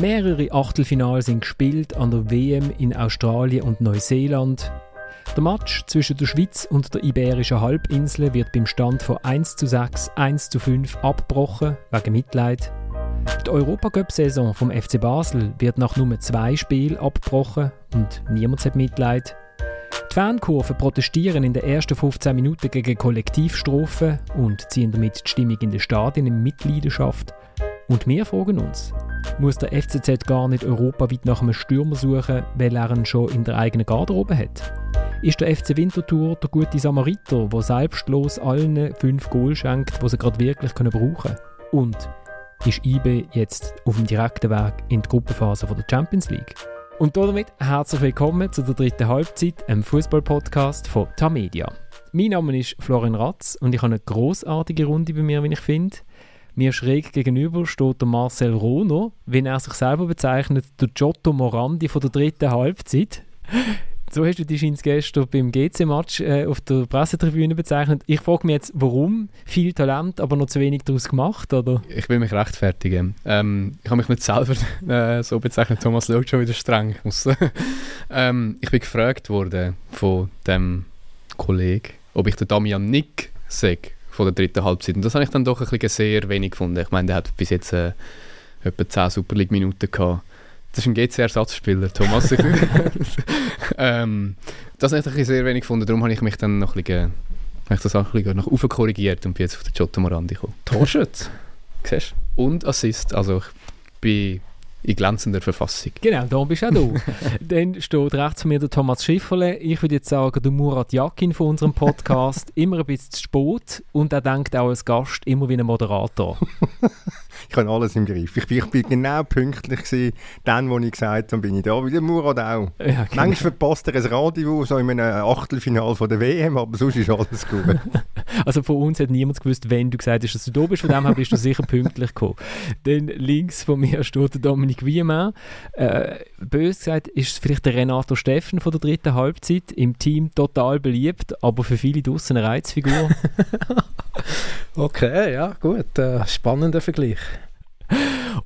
Mehrere Achtelfinale sind gespielt an der WM in Australien und Neuseeland. Der Match zwischen der Schweiz und der Iberischen Halbinsel wird beim Stand von 1 zu 6, 1 zu 5 abgebrochen, wegen Mitleid. Die Europacup-Saison vom FC Basel wird nach nur zwei Spielen abgebrochen und niemand hat Mitleid. Die Fankurven protestieren in den ersten 15 Minuten gegen Kollektivstrophen und ziehen damit die Stimmung in den Stadien in Mitleidenschaft. Und wir fragen uns, muss der FCZ gar nicht europaweit nach einem Stürmer suchen, weil er ihn schon in der eigenen Garderobe hat? Ist der FC Winterthur der gute Samariter, der selbstlos allen fünf Goal schenkt, die sie gerade wirklich brauchen können? Und ist IB jetzt auf dem direkten Weg in die Gruppenphase der Champions League? Und damit herzlich willkommen zu der dritten Halbzeit, einem Fußball-Podcast von Tamedia. Mein Name ist Florian Ratz und ich habe eine großartige Runde bei mir, wie ich finde. Mir schräg gegenüber steht der Marcel Rohner, wie er sich selber bezeichnet, der Giotto Morandi von der dritten Halbzeit. So hast du dich gestern beim GC-Match äh, auf der Pressetribüne bezeichnet. Ich frage mich jetzt, warum? Viel Talent, aber noch zu wenig daraus gemacht, oder? Ich will mich rechtfertigen. Ähm, ich habe mich nicht selber äh, so bezeichnet. Thomas schaut schon wieder streng. ähm, ich bin gefragt worden von dem Kollegen, ob ich den Damian Nick sage von der dritten Halbzeit. Und das habe ich dann doch ein bisschen sehr wenig gefunden. Ich meine, der hat bis jetzt äh, etwa 10 Super League-Minuten gehabt. Das ist ein GC-Ersatzspieler, Thomas. ähm, das habe ich sehr wenig gefunden. Darum habe ich mich dann noch ein bisschen, habe ich das auch ein bisschen nach oben korrigiert und bin jetzt auf den Giotto Morandi gekommen. Torschütz. Siehst Und Assist. Also ich bin in glänzender Verfassung. Genau, da bist auch du. Dann steht rechts von mir der Thomas Schifferle. Ich würde jetzt sagen, der Murat Yakin von unserem Podcast. immer ein bisschen zu spät und er denkt auch als Gast immer wie ein Moderator. ich habe alles im Griff. Ich bin, ich bin genau pünktlich gewesen, dann, wo ich gesagt habe, bin ich da. Wie der Murat auch. Ja, genau. Manchmal verpasst er ein Radio, so in einem Achtelfinal von der WM, aber sonst ist alles gut. also von uns hat niemand gewusst, wenn du gesagt hast, dass du da bist. Von dem her bist du sicher pünktlich gekommen. Dann links von mir steht Dominik Wiemann. Äh, bös gesagt ist vielleicht der Renato Steffen von der dritten Halbzeit. Im Team total beliebt, aber für viele draussen eine Reizfigur. okay, ja, gut. Äh, spannender Vergleich.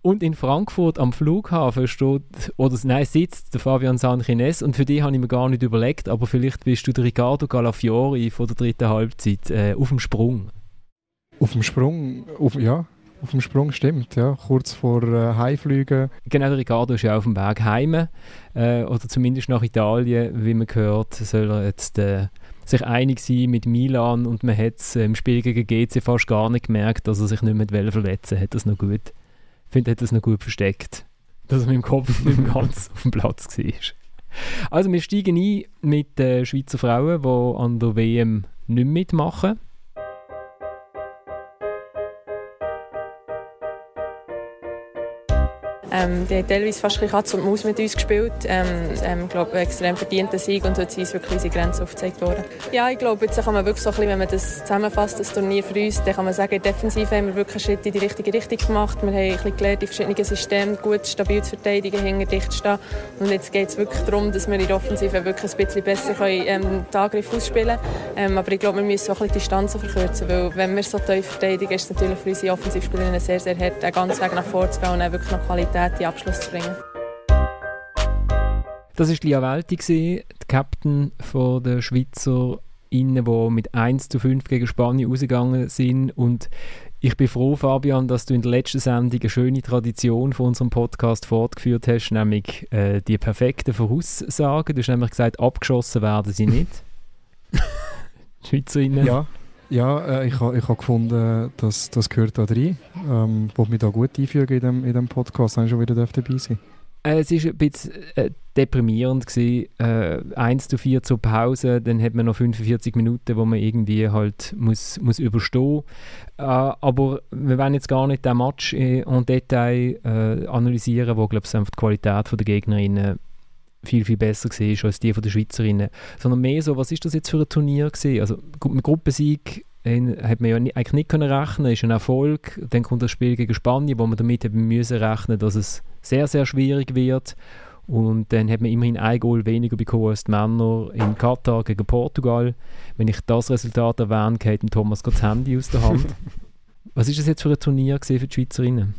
Und in Frankfurt am Flughafen steht, oder nein, sitzt der Fabian Sanchines und für die habe ich mir gar nicht überlegt, aber vielleicht bist du der Riccardo Galafiori von der dritten Halbzeit äh, auf dem Sprung. Auf dem Sprung, auf, ja, auf dem Sprung stimmt, ja, kurz vor äh, Heimflügen. Genau, der Riccardo ist ja auf dem Weg heim, äh, oder zumindest nach Italien, wie man gehört, soll er jetzt äh, sich einig sein mit Milan und man hat es im Spiel gegen GC fast gar nicht gemerkt, dass er sich nicht mehr verletzen hat das noch gut finde, er hat das noch gut versteckt, dass er mit dem Kopf nicht mehr ganz auf dem Platz war. Also wir steigen ein mit den Schweizer Frauen, die an der WM nicht mitmachen. Ähm, die haben teilweise fast Katz und Maus mit uns gespielt. Ähm, ähm, glaube, extrem verdienter Sieg und heute sind wirklich unsere Grenzen aufgezeigt worden. Ja, ich glaube, jetzt kann man wirklich so ein bisschen, wenn man das zusammenfasst, das Turnier für uns, dann kann man sagen, defensiv haben wir wirklich einen Schritt in die richtige Richtung gemacht. Wir haben ein bisschen gelernt, die verschiedenen Systeme gut, stabil zu verteidigen, hinter dicht zu stehen. Und jetzt geht es wirklich darum, dass wir in der Offensive wirklich ein bisschen besser können, ähm, den Angriff ausspielen können. Ähm, aber ich glaube, wir müssen auch ein bisschen Distanzen verkürzen, weil wenn wir so tief verteidigen, ist es natürlich für unsere Offensivspielerinnen sehr, sehr hart, den ganzen Weg nach vorne zu gehen und dann wirklich noch Qualität Qualität in Abschluss zu bringen. Das war Lia Welti, die Captain der Schweizer Innen, die mit 1 zu 5 gegen Spanien rausgegangen sind. Und ich bin froh, Fabian, dass du in der letzten Sendung eine schöne Tradition von unserem Podcast fortgeführt hast, nämlich äh, die perfekten Voraussagen. Du hast nämlich gesagt, abgeschossen werden sie nicht. Schweizerinnen. Ja, ja, äh, ich habe ich ha gefunden, dass das gehört da rein. Ähm, wollte mich da gut einfügen in dem, in dem Podcast, dann schon wieder dabei sein. Äh, es war ein bisschen äh, deprimierend. Gewesen. Äh, 1 zu 4 zur Pause, dann hat man noch 45 Minuten, wo man irgendwie halt muss, muss überstehen äh, Aber wir wollen jetzt gar nicht den Match en Detail äh, analysieren, wo, glaube ich, die Qualität der Gegnerinnen viel, viel besser war als die von den Schweizerinnen. Sondern mehr so, was ist das jetzt für ein Turnier gewesen? Also mit Gruppensieg hat man ja eigentlich nicht können rechnen, ist ein Erfolg. Dann kommt das Spiel gegen Spanien, wo man damit eben müssen rechnen, dass es sehr, sehr schwierig wird. Und dann hat man immerhin ein Goal weniger bekommen als die Männer in Katar gegen Portugal. Wenn ich das Resultat erwähne, geht dem Thomas das Handy aus der Hand. Was ist das jetzt für ein Turnier für die Schweizerinnen?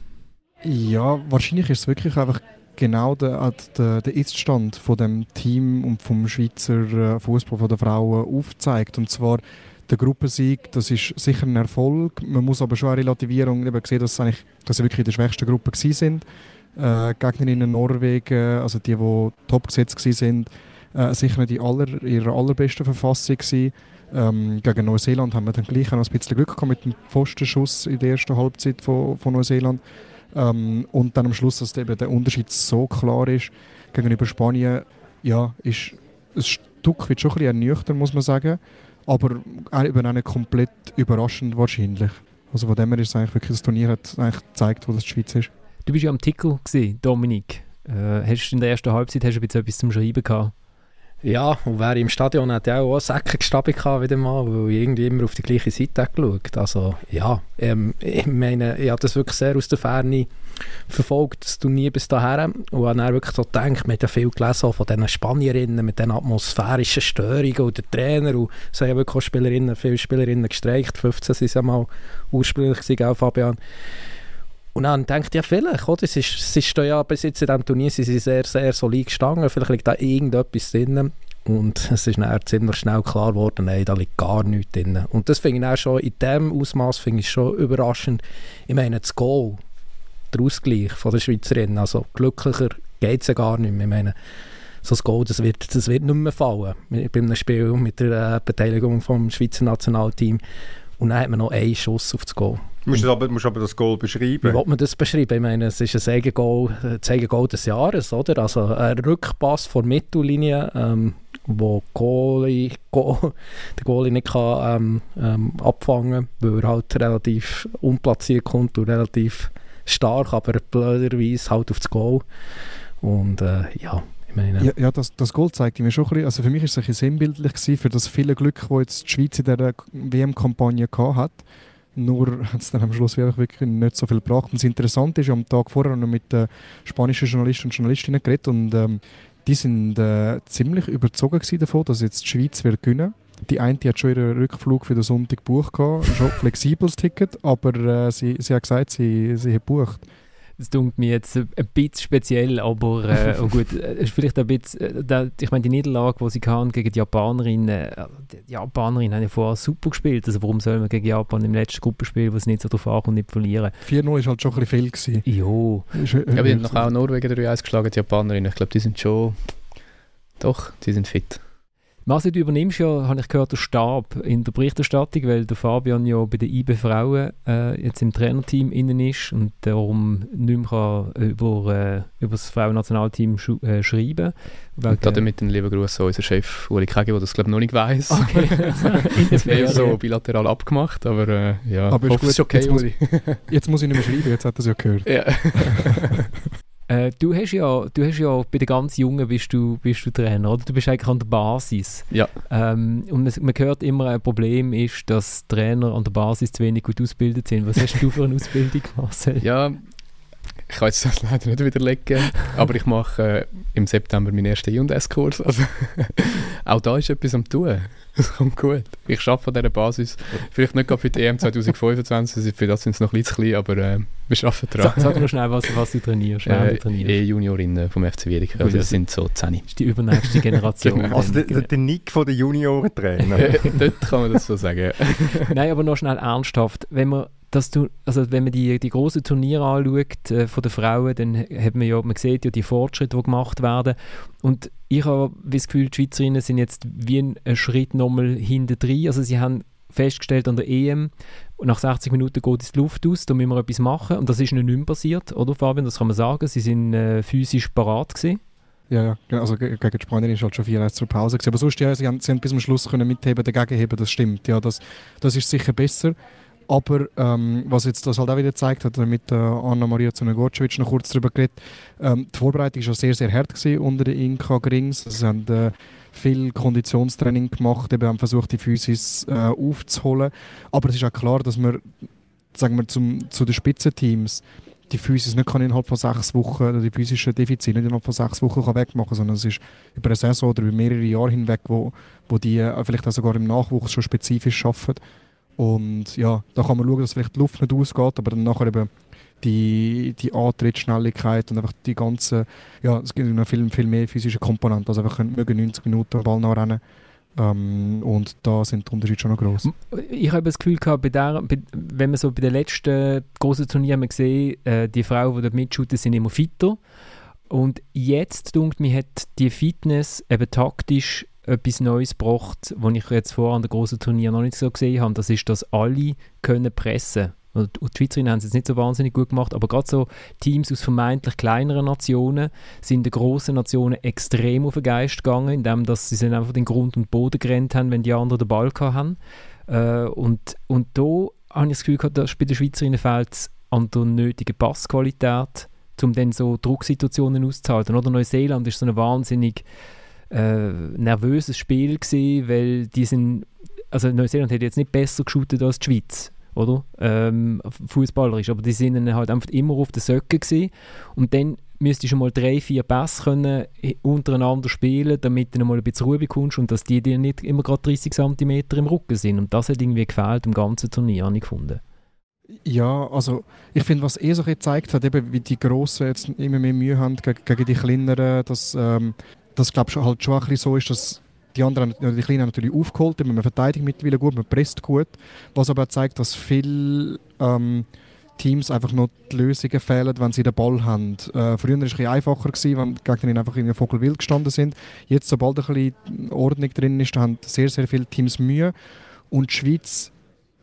Ja, wahrscheinlich ist es wirklich einfach genau der, der, der Iststand von dem Team und vom Schweizer äh, Fußball der Frauen aufzeigt. Und zwar der Gruppensieg, das ist sicher ein Erfolg. Man muss aber schon eine Relativierung eben sehen, dass, eigentlich, dass sie wirklich in der schwächsten Gruppe sind. Äh, Gegnerinnen Norwegen, also die, die top gesetzt waren, äh, sicher nicht in aller, ihrer allerbesten Verfassung gewesen. Ähm, gegen Neuseeland haben wir dann gleich noch ein bisschen Glück gehabt mit dem Pfostenschuss in der ersten Halbzeit von, von Neuseeland. Ähm, und dann am Schluss, dass eben der Unterschied so klar ist gegenüber Spanien, ja, ist ein Stück weit schon ein bisschen ernüchternd, muss man sagen. Aber eben auch nicht komplett überraschend wahrscheinlich. Also von dem her ist es eigentlich wirklich, das Turnier hat eigentlich gezeigt, wo das die Schweiz ist. Du bist ja am Tickel gewesen, Dominik. Äh, hast in der ersten Halbzeit hast du etwas zum Schreiben gehabt? Ja, und wer im Stadion hat ja auch Säcke gestabt wieder mal, weil ich irgendwie immer auf die gleiche Seite geschaut. Also ja, ähm, ich meine, ich habe das wirklich sehr aus der Ferne verfolgt, das Turnier bis dahin. Und habe dann wirklich so gedacht, hat ja viel gelesen von diesen Spanierinnen mit den atmosphärischen Störungen und der Trainer. Und es haben ja wirklich auch Spielerinnen, viele Spielerinnen gestreikt, 15 sind es ja mal ursprünglich gewesen, Fabian. Und dann denkt ja vielleicht, oder? Ist, es ist ja bis jetzt in diesem Turnier sie sind sehr, sehr solid gestanden. Vielleicht liegt da irgendetwas drin. Und es ist dann ziemlich schnell klar geworden, nein, da liegt gar nichts drin. Und das finde ich auch schon, in diesem Ausmaß finde ich schon überraschend. Ich meine, das Goal, der Ausgleich von der Schweizerinnen, also glücklicher geht es ja gar nicht mehr. Ich meine, so ein Goal, das wird, das wird nicht mehr fallen bei einem Spiel mit der äh, Beteiligung vom Schweizer Nationalteam. Und dann hat man noch einen Schuss auf das Goal. Du musst aber, musst aber das Goal beschreiben. Wie will man das beschreiben? Ich meine, es ist ein Eigengoal, das Eigengoal des Jahres, oder? Also ein Rückpass vor Mittellinie, ähm, wo Goalie, Goal, der Goalie nicht kann, ähm, ähm, abfangen kann, weil er halt relativ unplatziert kommt und relativ stark, aber blöderweise halt auf das Goal. Und äh, ja, meine. Ja, ja das, das Goal zeigt mir schon ein bisschen, also für mich ist es ein bisschen sinnbildlich gewesen, für das viele Glück, das jetzt die Schweiz in dieser WM-Kampagne hat. Nur hat es dann am Schluss wirklich nicht so viel gebracht. Und das Interessante ist, ich habe am Tag vorher noch mit den spanischen Journalisten und Journalistinnen geredet und ähm, die sind äh, ziemlich überzogen davon, dass jetzt die Schweiz wird gewinnen die eine die hat schon ihren Rückflug für den Sonntag gebucht, schon flexibles Ticket, aber äh, sie, sie hat gesagt, sie, sie hat gebucht. Das klingt mir jetzt ein bisschen speziell, aber äh, oh gut, äh, vielleicht ein bisschen, äh, da, ich meine, die Niederlage, die sie hatten gegen die Japanerinnen, äh, die Japanerinnen haben ja vorher super gespielt, also warum soll man gegen Japan im letzten Gruppenspiel, wo es nicht so drauf ankommt, nicht verlieren? 4-0 war halt schon ein bisschen viel. Gewesen. Jo. Ja, aber die haben noch auch Norwegen 3-1 geschlagen, die Japanerinnen, ich glaube, die sind schon, doch, die sind fit. Marcel, du übernimmst ja, habe ich gehört, den Stab in der Berichterstattung, weil der Fabian ja bei den IB Frauen äh, jetzt im Trainerteam innen ist und darum nicht mehr über, äh, über das Frauennationalteam sch äh, schreiben kann. Und damit einen lieben Gruß an unseren Chef Uli Kegi, der das glaube ich noch nicht weiss. Okay. das wäre so bilateral abgemacht, aber äh, ja, aber ist, gut, ist okay, jetzt Uli. jetzt muss ich nicht mehr schreiben, jetzt hat er es ja gehört. Ja. Äh, du, hast ja, du hast ja bei den ganz Jungen bist du, bist du Trainer, oder? Du bist eigentlich an der Basis. Ja. Ähm, und man, man hört immer, ein Problem ist, dass Trainer an der Basis zu wenig gut ausgebildet sind. Was hast du für eine Ausbildung, Marcel? Ja, ich kann jetzt das leider nicht widerlegen, aber ich mache äh, im September meinen ersten I&S-Kurs. Also, auch da ist etwas am tun. Das kommt gut. Ich arbeite an dieser Basis. Vielleicht nicht gerade für die EM 2025, für das sind es noch ein bisschen klein, aber äh, wir arbeiten dran. Sag, sag noch schnell, was, was du trainierst. Äh, E-Juniorinnen vom FC Wiedek. Also das sind so 10. Das ist die übernächste Generation. Genau. also der, der Nick von den Juniorentrainer. Dort kann man das so sagen. Nein, aber noch schnell ernsthaft. Wenn man dass du, also wenn man die, die großen Turniere anschaut äh, von den Frauen, dann hat man ja, man sieht ja die Fortschritte, die gemacht werden. Und ich habe das Gefühl, die Schweizerinnen sind jetzt wie ein, ein Schritt nochmal hinten drin. Also sie haben festgestellt an der EM, nach 60 Minuten geht es die Luft aus, da müssen wir etwas machen. Und das ist nicht mehr passiert, oder Fabian? Das kann man sagen. Sie sind äh, physisch parat gewesen. Ja, ja, genau. also gegen die Spanien ist halt schon 4 zur Pause gewesen. Aber sonst, ja, sie haben, sie haben bis zum Schluss können mitheben, dagegen das stimmt. Ja, das, das ist sicher besser. Aber ähm, was jetzt das halt auch wieder gezeigt hat, mit äh, Anna-Maria Zunegorcevic noch kurz darüber geredet, ähm, die Vorbereitung war sehr, sehr hart unter den Inka Grings. Sie haben äh, viel Konditionstraining gemacht, eben haben versucht, die Physis äh, aufzuholen. Aber es ist auch klar, dass man, sagen wir, zum, zu den Spitzenteams die Physis nicht kann innerhalb von sechs Wochen, oder die physischen Defizite nicht innerhalb von sechs Wochen kann wegmachen sondern es ist über eine Saison oder über mehrere Jahre hinweg, wo, wo die äh, vielleicht auch sogar im Nachwuchs schon spezifisch arbeiten. Und ja, da kann man schauen, dass vielleicht die Luft nicht ausgeht, aber dann nachher eben die, die Antrittsschnelligkeit und einfach die ganze, ja, es gibt noch viel, viel mehr physische Komponenten, also einfach können 90 Minuten am Ball nachrennen ähm, und da sind die Unterschiede schon noch groß. Ich habe das Gefühl gehabt, bei der, bei, wenn man so bei den letzten großen Turnieren gesehen, äh, die Frauen, die dort mitschuten, sind immer fitter. Und jetzt, denkt mir, hat die Fitness eben taktisch etwas Neues gebracht, was ich jetzt vor an den großen Turnieren noch nicht so gesehen habe. Das ist, dass alle können pressen und die Schweizerinnen haben es jetzt nicht so wahnsinnig gut gemacht, aber gerade so Teams aus vermeintlich kleineren Nationen sind den grossen Nationen extrem auf den Geist gegangen, indem dass sie einfach den Grund und Boden gerannt haben, wenn die anderen den Ball hatten. Äh, und, und da habe ich das Gefühl gehabt, dass bei den Schweizerinnen fehlt es an der nötigen Passqualität, um dann so Drucksituationen auszuhalten. Oder Neuseeland ist so ein wahnsinnig äh, nervöses Spiel gewesen, weil die sind, also Neuseeland hätte jetzt nicht besser geshootet als die Schweiz oder? Ähm, Fußballerisch. Aber die sind dann halt einfach immer auf den Söcken gewesen. Und dann müsstest du mal drei, vier Pässe können untereinander spielen, damit du mal ein bisschen Ruhe bekommst und dass die dir nicht immer gerade 30 cm im Rücken sind. Und das hat irgendwie gefehlt im ganzen Turnier, habe ich gefunden. Ja, also ich finde, was er so gezeigt hat, eben wie die Grossen jetzt immer mehr Mühe haben gegen, gegen die Kleineren, dass ähm, das glaube ich halt schon ein bisschen so ist, dass die anderen, die Kleinen haben natürlich aufgeholt, man verteidigt mittlerweile gut, man presst gut, was aber zeigt, dass viele ähm, Teams einfach noch die Lösungen fehlen, wenn sie den Ball haben. Äh, früher war es ein einfacher, gewesen, wenn die Gegner einfach in der Vogelwild gestanden sind. Jetzt, sobald ein bisschen Ordnung drin ist, haben sehr, sehr viele Teams Mühe. Und die Schweiz,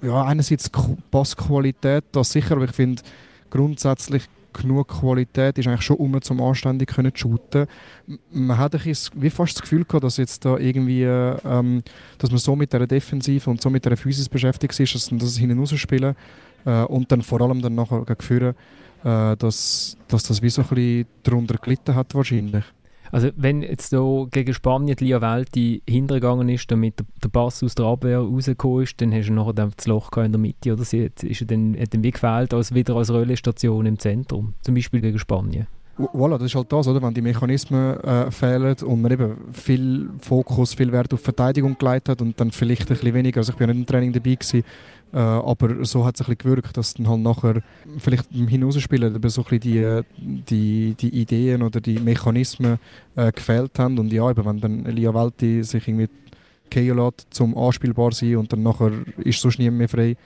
ja, einerseits Passqualität, das sicher, aber ich finde grundsätzlich genug Qualität ist eigentlich schon um zum anständig können zu shooten. Man hat ein wie fast das Gefühl gehabt, dass jetzt da irgendwie, ähm, dass man so mit der Defensive und so mit der Physis beschäftigt ist, dass, dass es hinten rausspielen äh, und dann vor allem dann nachher gegen Führen, äh, dass, dass das wie so ein bisschen darunter gelitten hat wahrscheinlich. Also wenn jetzt so gegen Spanien die Lia Welti hintergegangen ist, damit der, Pass aus der Abwehr rausgekommen ist, dann hast du nachher das Loch in der Mitte oder sie ist er dann, hat dann wie gefehlt als wieder als Röllestation im Zentrum, zum Beispiel gegen Spanien. Voilà, das ist halt das, oder? wenn die Mechanismen äh, fehlen und man eben viel Fokus, viel Wert auf Verteidigung gelegt hat und dann vielleicht ein bisschen weniger, also ich bin ja nicht im Training dabei gewesen, äh, aber so hat es ein bisschen gewirkt, dass dann halt nachher vielleicht im Hinausspielen so ein bisschen die, die, die Ideen oder die Mechanismen äh, gefehlt haben und ja, eben, wenn dann Elia Welti sich irgendwie gehen lässt, zum anspielbar sein und dann nachher ist sonst niemand mehr frei,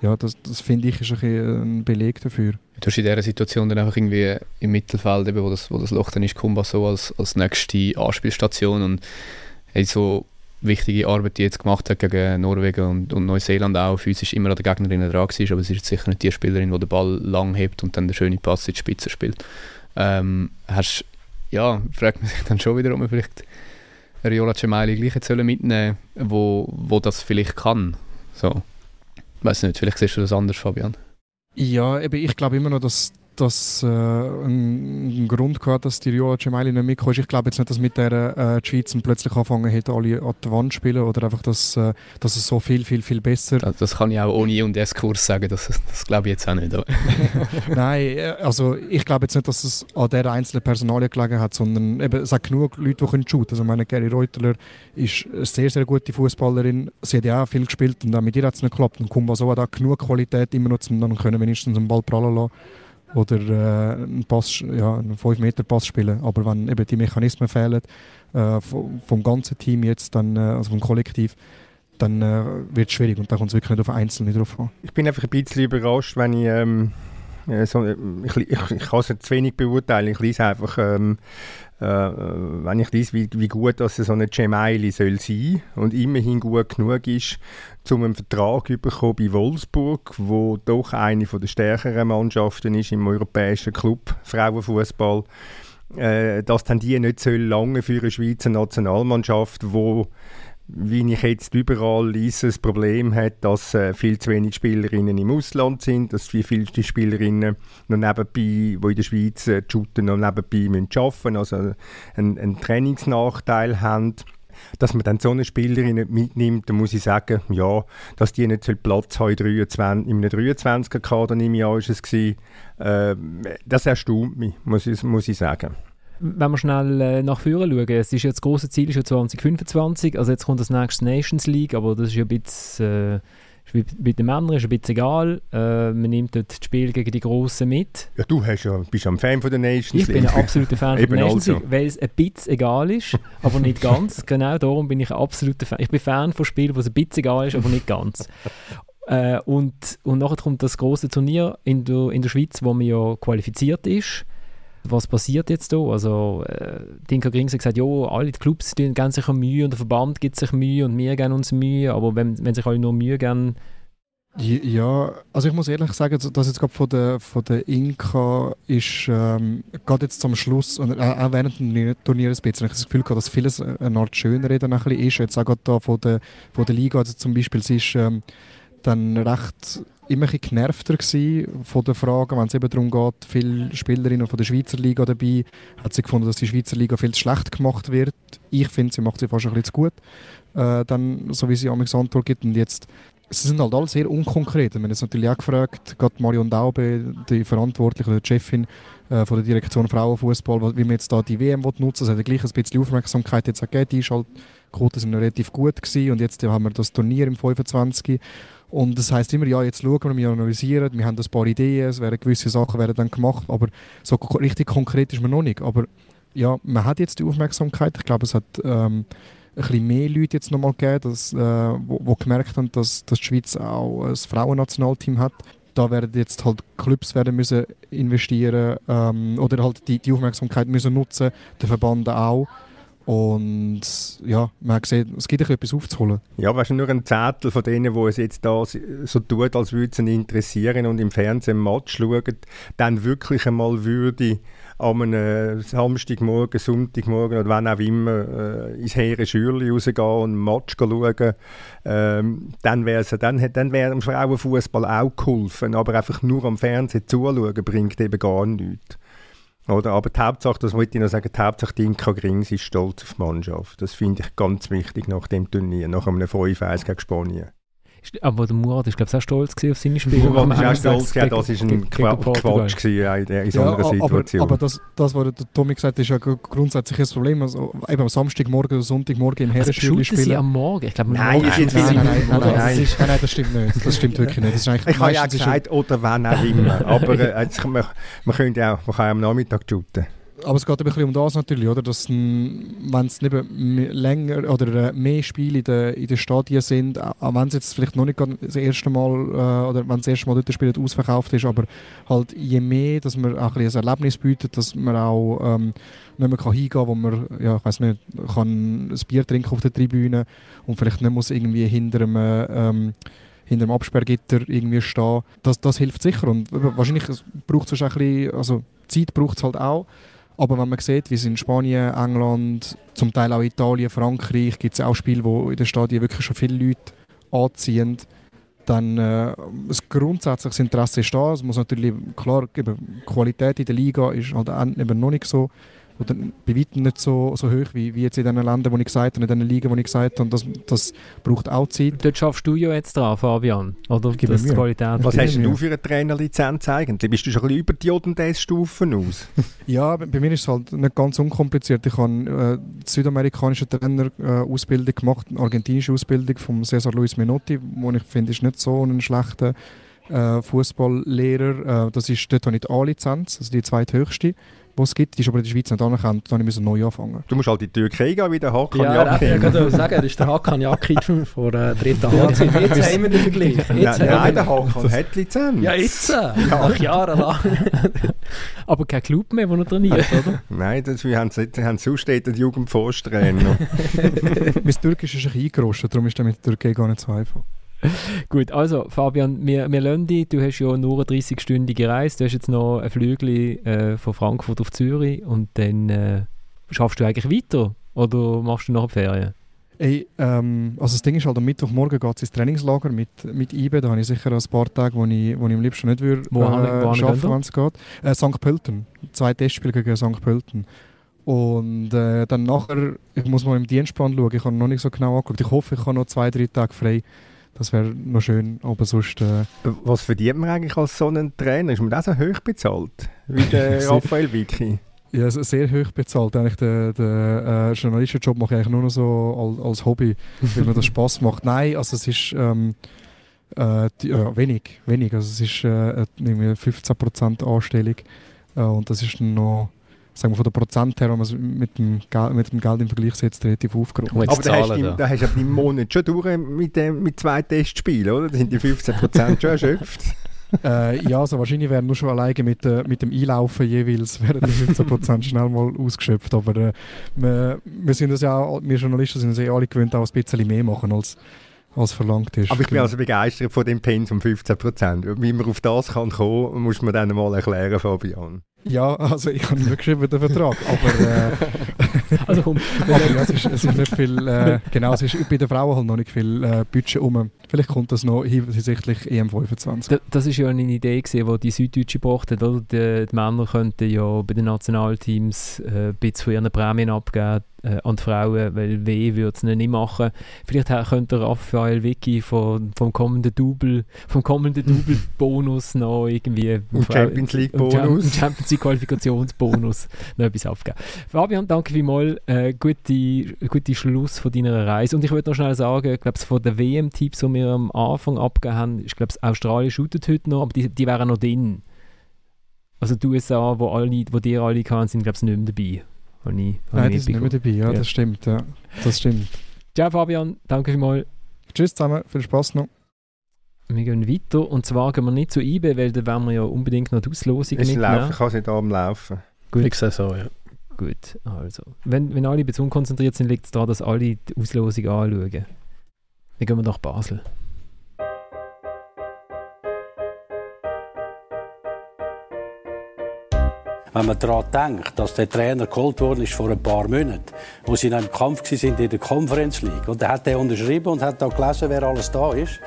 ja, das, das finde ich ist ein, ein Beleg dafür. Du hast in dieser Situation dann einfach irgendwie im Mittelfeld, eben, wo, das, wo das Loch dann ist, Kumba so als, als nächste Anspielstation und hey, so wichtige Arbeit, die jetzt gemacht hat gegen Norwegen und, und Neuseeland auch, physisch immer an der Gegnerin dran war, aber sie ist sicher nicht die Spielerin, die den Ball lang hebt und dann den schönen Pass in die Spitze spielt. Ähm, hast, ja, fragt man sich dann schon wieder, ob man vielleicht Riola Cemaili gleich jetzt mitnehmen wo, wo das vielleicht kann. So. Weiß nicht, vielleicht siehst du das anders, Fabian. Ja, eben, ich glaube immer noch, dass das äh, einen Grund gehabt, dass die Rio Gemelli nicht mitkommt. Ich glaube jetzt nicht, dass mit der äh, die Schweiz plötzlich anfangen hätte, alle an die Wand zu spielen oder einfach, dass, äh, dass es so viel, viel, viel besser... Das, das kann ich auch ohne und S-Kurs sagen, das, das glaube ich jetzt auch nicht. Nein, äh, also ich glaube jetzt nicht, dass es an der einzelnen Personalie gelegen hat, sondern eben, es hat genug Leute, die können shooten. Also meine, Gary Reuteler ist eine sehr, sehr gute Fußballerin. Sie hat ja auch viel gespielt und auch mit ihr hat es nicht geklappt. Und Kumba so hat auch genug Qualität immer noch, um dann können wenigstens einen Ball prallen lassen oder äh, einen, Pass, ja, einen 5-Meter-Pass spielen. Aber wenn eben die Mechanismen fehlen äh, vom, ganzen Team jetzt, dann, äh, also vom Kollektiv, dann äh, wird es schwierig und da kommt es wirklich nicht auf Einzelne drauf an. Ich bin einfach ein bisschen überrascht, wenn ich ähm, so, ich, ich, ich kann es zu wenig beurteilen, ich lese einfach ähm, äh, wenn ich lese, wie, wie gut dass so eine Gemaili soll sein und immerhin gut genug ist, um einen Vertrag bei Wolfsburg, wo doch eine der stärkeren Mannschaften ist im europäischen Club Frauenfußball, äh, dass dann die nicht so lange für eine Schweizer Nationalmannschaft, wo wie ich jetzt überall lese, das Problem hat, dass äh, viel zu wenig Spielerinnen im Ausland sind, dass viele die Spielerinnen noch nebenbei, die in der Schweiz äh, shooten, noch nebenbei müssen arbeiten also einen, einen Trainingsnachteil haben dass man dann so eine Spielerin mitnimmt, dann muss ich sagen, ja, dass die nicht Platz haben in, 23, in einem 23er-Kader, nehme ich an, ist es gewesen, äh, das erstaunt mich, muss ich, muss ich sagen. Wenn wir schnell äh, nach vorne schauen, es ist jetzt das große Ziel ja 2025, also jetzt kommt das nächste Nations League, aber das ist ja ein bisschen, äh, Bei den Männern ist es ein bisschen egal. Äh, man nimmt dort das Spiel gegen die Grossen mit. Ja, du hast ja, bist ein Fan von der Nations League. Ich bin ein absoluter Fan von der Nations also. League, weil es ein bisschen egal ist, aber nicht ganz. genau darum bin ich ein absoluter Fan. Ich bin Fan von Spielen, wo es ein bisschen egal ist, aber nicht ganz. äh, und, und nachher kommt das große Turnier in der, in der Schweiz, wo man ja qualifiziert ist was passiert jetzt da? Also, äh, Dinka Grings hat gesagt, ja, alle die Clubs geben sich Mühe und der Verband gibt sich Mühe und wir geben uns Mühe, aber wenn, wenn sich alle nur Mühe geben, ja, also ich muss ehrlich sagen, dass jetzt gerade von der, von der Inka ist, ähm, gerade jetzt zum Schluss, und auch während dem Turnier ein bisschen, ich das Gefühl gehabt, dass vieles eine Art schöner dann ein ist. Jetzt auch gerade da von der, von der Liga, also zum Beispiel, sie ist ähm, dann recht immer ein bisschen genervter von den Fragen, wenn es eben darum geht, viele Spielerinnen von der Schweizer Liga dabei, hat sie gefunden, dass die Schweizer Liga viel zu schlecht gemacht wird. Ich finde, sie macht sie fast ein bisschen zu gut, äh, dann, so wie sie am Antwort gibt. Und jetzt, sie sind halt alle sehr unkonkret. Wir haben jetzt natürlich auch gefragt, gerade Marion Daube, die Verantwortliche oder die Chefin äh, von der Direktion Frauenfußball, wie man jetzt da die WM nutzen will. Es hat gleich ein bisschen Aufmerksamkeit jetzt auch gegeben. Die Einschaltquoten sind relativ gut gewesen und jetzt haben wir das Turnier im 25. Und das heißt immer, ja, jetzt schauen wir, wir analysieren, wir haben ein paar Ideen, es werden gewisse Sachen werden dann gemacht, aber so richtig konkret ist man noch nicht. Aber ja, man hat jetzt die Aufmerksamkeit. Ich glaube, es hat ähm, ein bisschen mehr Leute jetzt nochmal gegeben, dass, äh, wo, wo, gemerkt haben, dass, dass die Schweiz auch ein Frauennationalteam hat. Da werden jetzt halt Clubs werden müssen investieren ähm, oder halt die, die Aufmerksamkeit müssen nutzen, der Verband auch. Und ja, man gesehen, es gibt etwas aufzuholen. Ja, weißt du, nur ein Zettel von denen, die es jetzt da so tut, als würde es interessieren und im Fernsehen Match schauen, dann wirklich einmal würde einem Samstagmorgen, Sonntagmorgen oder wann auch immer äh, ins heere Schürli rausgehen und ein Match schauen, ähm, dann wäre dann, dann wär dem Frauenfußball auch geholfen. Aber einfach nur am Fernsehen zuschauen bringt eben gar nichts. Oder? Aber die Hauptsache, das wollte ich noch sagen, die Hauptsache, die Inka Grings ist stolz auf die Mannschaft. Das finde ich ganz wichtig nach dem Turnier, nach einem 5-1 gegen Spanien. Aber der Murat ist, glaube ich, auch stolz auf seine Spiele. Murat ist auch stolz, ja, das war ein Quatsch in, in so einer ja, Situation. Aber, aber das, das, was der Tommy gesagt hat, ist ja grundsätzlich ein Problem. Also, eben am Samstagmorgen oder Sonntagmorgen im Herrenspiel spielen. Sie am Morgen? Ich glaube, nein, nein, nein, nein, nein, nein, nein, nein, das stimmt nicht. Das stimmt wirklich nicht. Das ist ich habe ja gesagt, oder wann auch immer. aber äh, man, man könnte ja auch, man kann am Nachmittag shooten aber es geht ein bisschen um das natürlich, oder? Dass wenn es länger oder äh, mehr Spiele in den, in den Stadien sind, auch wenn es jetzt vielleicht noch nicht das erste Mal äh, oder wenn das erste Mal dort Spiel ausverkauft ist, aber halt je mehr, dass man auch ein, ein Erlebnis bietet, dass man auch ähm, nicht mehr kann hingehen kann, wo man, ja, ich weiß nicht, kann ein Bier trinken auf der Tribüne und vielleicht nicht muss irgendwie hinter einem ähm, hinter dem Absperrgitter irgendwie stehen. Das, das hilft sicher und wahrscheinlich braucht es ein bisschen, also Zeit braucht es halt auch, aber wenn man sieht, wie es in Spanien, England, zum Teil auch Italien, Frankreich, gibt es auch Spiele, wo in den Stadien wirklich schon viele Leute anziehen, dann äh, das grundsätzliche Interesse ist da. Es muss natürlich, klar, die Qualität in der Liga ist halt eben noch nicht so oder bei weitem nicht so, so hoch wie, wie jetzt in den Ländern, wo ich gesagt habe, in den Ligen, wo ich gesagt habe. Das, das braucht auch Zeit. Dort schaffst du ja jetzt dran, Fabian. Oder Gib das Qualität. Was hast du für eine Trainerlizenz eigentlich? Bist du schon ein bisschen über die JS-Stufen aus? ja, bei mir ist es halt nicht ganz unkompliziert. Ich habe äh, südamerikanische Trainerausbildung äh, gemacht, eine argentinische Ausbildung von Cesar Luis Menotti, wo ich finde, ist nicht so ein schlechter äh, Fußballlehrer. Äh, das ist, dort habe ich die A-Lizenz, also die zweithöchste die es gibt, die ist aber in der Schweiz nicht anerkannt. Dann musste ich neu anfangen. Du musst halt in die Türkei gehen, wie der Hakan ja, Yakin. Ja, ich wollte sagen, er ist der Hakan Yakin von der dritten HC. Jetzt haben wir den Vergleich. Jetzt nein, nein der Hakan hat Lizenz. Ja, jetzt. Ja. Nach Jahren lang. aber kein Club mehr, der noch trainiert, oder? nein, das, wir haben, haben sonst den Jugendforsttrainer. mein Türkisch ist ein bisschen eingerostet, darum ist das mit der Türkei gar nicht so einfach. Gut, also Fabian, wir, wir lassen dich. Du hast ja nur eine 30-stündige Reise. Du hast jetzt noch ein Flügel äh, von Frankfurt auf Zürich und dann äh, schaffst du eigentlich weiter oder machst du noch eine Ferien? Ey, ähm, also das Ding ist halt, am Mittwochmorgen geht es ins Trainingslager mit, mit IBE. Da habe ich sicher ein paar Tage, wo ich, wo ich am liebsten nicht würde wo äh, schaffen, wenn es geht. Äh, St. Pölten. Zwei Testspiele gegen St. Pölten. Und äh, dann nachher, ich muss mal im Dienstplan schauen, ich habe noch nicht so genau angeguckt. Ich hoffe, ich habe noch zwei, drei Tage frei. Das wäre noch schön, aber sonst... Äh Was verdient man eigentlich als so einen Trainer? Ist man das so hoch bezahlt? Wie der Raphael Vicky? Ja, sehr hoch bezahlt. Eigentlich den, den äh, Journalistenjob mache ich eigentlich nur noch so als, als Hobby, weil mir das Spaß macht. Nein, also es ist... Ähm, Äh, die, äh, wenig, wenig. Also es ist äh, eine 15% Anstellung äh, und das ist noch sagen wir von der Prozent her, wenn man es mit dem, Geld, mit dem Geld im Vergleich setzt, relativ aufgeräumt. Aber da hast, du, da hast du im Monat schon durch mit, dem, mit zwei Testspielen, oder? Da sind die 15% schon erschöpft. äh, ja, also wahrscheinlich wären nur schon alleine mit, äh, mit dem Einlaufen jeweils wären die 15% schnell mal ausgeschöpft. Aber äh, wir, wir, sind uns ja, wir Journalisten sind uns ja alle gewöhnt, auch ein bisschen mehr machen als als verlangt ist. Aber ich bin also begeistert von dem Pensum 15%. Wie man auf das kann kommen, muss man dann mal erklären, Fabian. Ja, also ich habe nicht geschrieben, den Vertrag, aber, äh, also komm. aber ja, es, ist, es ist nicht viel, äh, genau, es ist bei den Frauen halt noch nicht viel äh, Budget um. Vielleicht kommt das noch hinsichtlich EM25. Das, das ist ja eine Idee gewesen, die die Süddeutsche gebracht hat, oder? Die, die Männer könnten ja bei den Nationalteams äh, ein bisschen von ihren Prämien abgeben äh, an die Frauen, weil weh würde es nicht machen. Vielleicht könnte Raphael Vicky vom, vom kommenden Double, vom kommenden Double-Bonus noch irgendwie und Champions League Bonus, Champions League Qualifikationsbonus noch etwas abgeben. Fabian, danke vielmals. Äh, gute, gute Schluss von deiner Reise. Und ich würde noch schnell sagen, ich glaube, von den WM-Tipps, die wir am Anfang abgegeben haben, ich glaube, Australien shootet heute noch, aber die, die wären noch drin. Also die USA, wo, alle, wo die alle kamen, sind glaube ich nicht mehr dabei. Habe ich, habe Nein, die sind nicht mehr dabei, ja, ja, das stimmt. Ja. Das stimmt. Ciao Fabian, danke vielmals. Tschüss zusammen, viel Spaß noch. Wir gehen weiter und zwar gehen wir nicht zu IB, weil da werden wir ja unbedingt noch die Auslosung mitnehmen. Laufen, ich kann sie da am Laufen. Gut. Ich sehe so, ja. Gut, also. Wenn, wenn alle bei konzentriert sind, liegt es daran, dass alle die Auslosung anschauen. Dann gehen wir nach Basel. Wenn man daran denkt, dass der Trainer geholt worden ist vor ein paar Monaten, wo sie in einem Kampf sind in der Conference League. Und er hat er unterschrieben und hat da gelesen, wer alles da ist.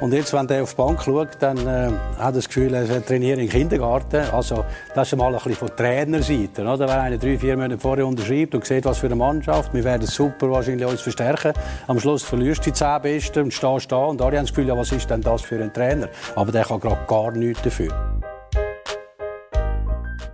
Und jetzt, wenn er auf die Bank schaut, dann äh, hat er das Gefühl, er trainiert im Kindergarten. Also, das ist mal ein bisschen von Trainerseite. Oder? Wenn einer drei, vier Monate vorher unterschreibt und sieht, was für eine Mannschaft, wir werden super wahrscheinlich uns verstärken. Am Schluss verlierst du die zehn Besten und stehst da und alle haben das Gefühl, ja, was ist denn das für ein Trainer? Aber der kann gerade gar nichts dafür.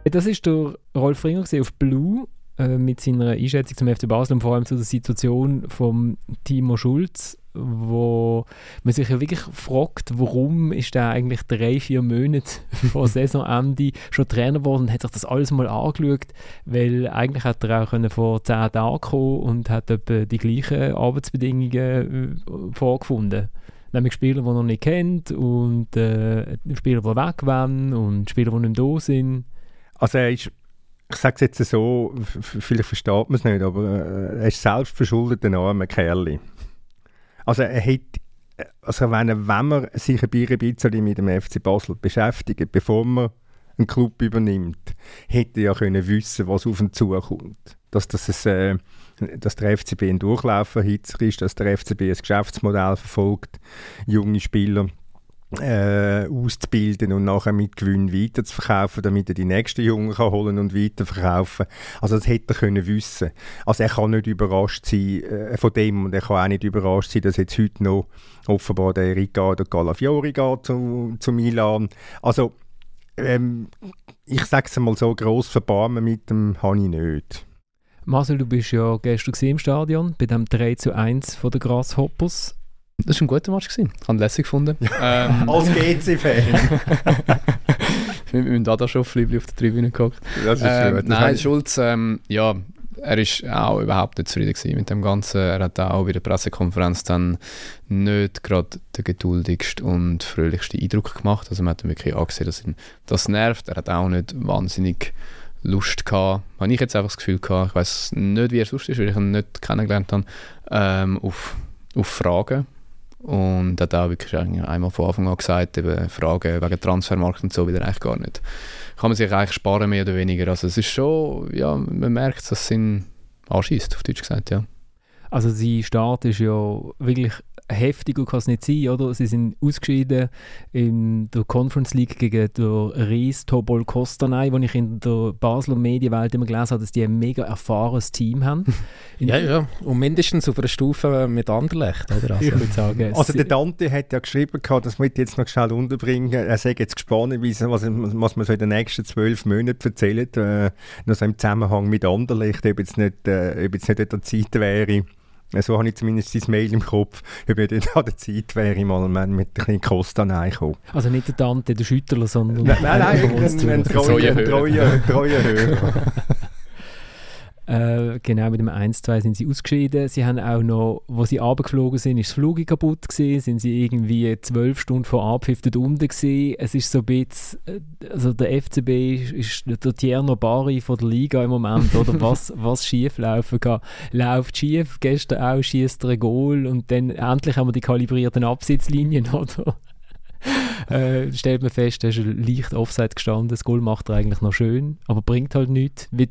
Das ist der Rolf Ringer auf Blue äh, mit seiner Einschätzung zum FC Basel und vor allem zu der Situation von Timo Schulz, wo man sich ja wirklich fragt, warum ist er eigentlich drei, vier Monate vor Saisonende schon Trainer geworden? Und hat sich das alles mal angeschaut, weil eigentlich hat er auch können vor zehn Tagen kommen und hat die gleichen Arbeitsbedingungen äh, vorgefunden. Nämlich Spieler, die er noch nicht kennt und äh, Spieler, die weg wollen und Spieler, die nicht da sind. Also er ist, ich sage es jetzt so, vielleicht versteht man es nicht, aber äh, er ist selbstverschuldet ein armer Kerl. Also er hat, also wenn, wenn man sich ein bisschen mit dem FC Basel beschäftigt, bevor man einen Club übernimmt, hätte er ja können wissen, was auf ihn zukommt. Dass, das ein, äh, dass der FCB ein Durchlauferhitzer ist, dass der FCB ein Geschäftsmodell verfolgt, junge Spieler äh, auszubilden und nachher mit Gewinn weiterzuverkaufen, damit er die nächsten Jungen kann holen und weiterverkaufen. Also das hätte er können wissen. Also er kann nicht überrascht sein äh, von dem und er kann auch nicht überrascht sein, dass jetzt heute noch offenbar der Riccardo Calafiori geht zu, zu Milan. Also ähm, ich sage es mal so, gross Verbarmen mit dem habe ich nicht. Marcel, du bist ja gestern im Stadion bei dem 3 zu 1 von den Grasshoppers. Das war ein guter Match. Gewesen. Ich habe ihn lässig gefunden. ähm, Als GC-Fan. mit meinem Dada schon auf der Tribüne geguckt. Das ist ähm, gut. Nein, Schulz, ähm, ja, er war auch überhaupt nicht zufrieden mit dem Ganzen. Er hat auch bei der Pressekonferenz dann nicht gerade den geduldigsten und fröhlichsten Eindruck gemacht. Also man hat wirklich angesehen, dass ihn das nervt. Er hat auch nicht wahnsinnig Lust gehabt, habe ich jetzt einfach das Gefühl gehabt, ich weiß nicht, wie er sonst ist, weil ich ihn nicht kennengelernt habe, ähm, auf, auf Fragen und hat auch wirklich einmal von Anfang an gesagt, eben Fragen wegen Transfermarkt und so wieder eigentlich gar nicht. Kann man sich eigentlich sparen, mehr oder weniger. Also es ist schon, ja, man merkt, dass es ihn anschießt, auf Deutsch gesagt, ja. Also sein Start ist ja wirklich heftiger kann es nicht sein, oder? Sie sind ausgeschieden in der Conference League gegen den Ries Tobol Kostanay, wo ich in der Basler Medienwelt immer gelesen habe, dass die ein mega erfahrenes Team haben. ja, ja, und mindestens auf einer Stufe mit Anderlecht, oder? Also, ich würde sagen. Also der Dante hat ja geschrieben, das möchte ich jetzt noch schnell unterbringen, er sagt jetzt gespannt, was, was man so in den nächsten zwölf Monaten erzählt, äh, noch so im Zusammenhang mit Anderlecht, ob jetzt nicht, äh, ob jetzt nicht an der Zeit wäre, So habe ich zumindest sein Mail im Kopf, ob ich dann an der Zeit wäre, mal mit ein bisschen Costa reinkommen. Also nicht der Tante, der Schüttler, sondern... Nein, nein, nein ein treuer Hörer. Äh, genau, mit dem 1-2 sind sie ausgeschieden. Sie haben auch noch, wo sie runtergeflogen sind, ist das Flug kaputt gewesen, sind sie irgendwie zwölf Stunden vor Abpfiff dort unten gewesen. Es ist so ein bisschen, äh, also der FCB ist, ist der Tierno Bari von der Liga im Moment, oder was, was schief laufen kann. Läuft schief, gestern auch schießt er ein Goal und dann endlich haben wir die kalibrierten Absitzlinien, oder? äh, stellt man fest, er ist leicht offside gestanden. Das Goal macht er eigentlich noch schön, aber bringt halt nichts. Wie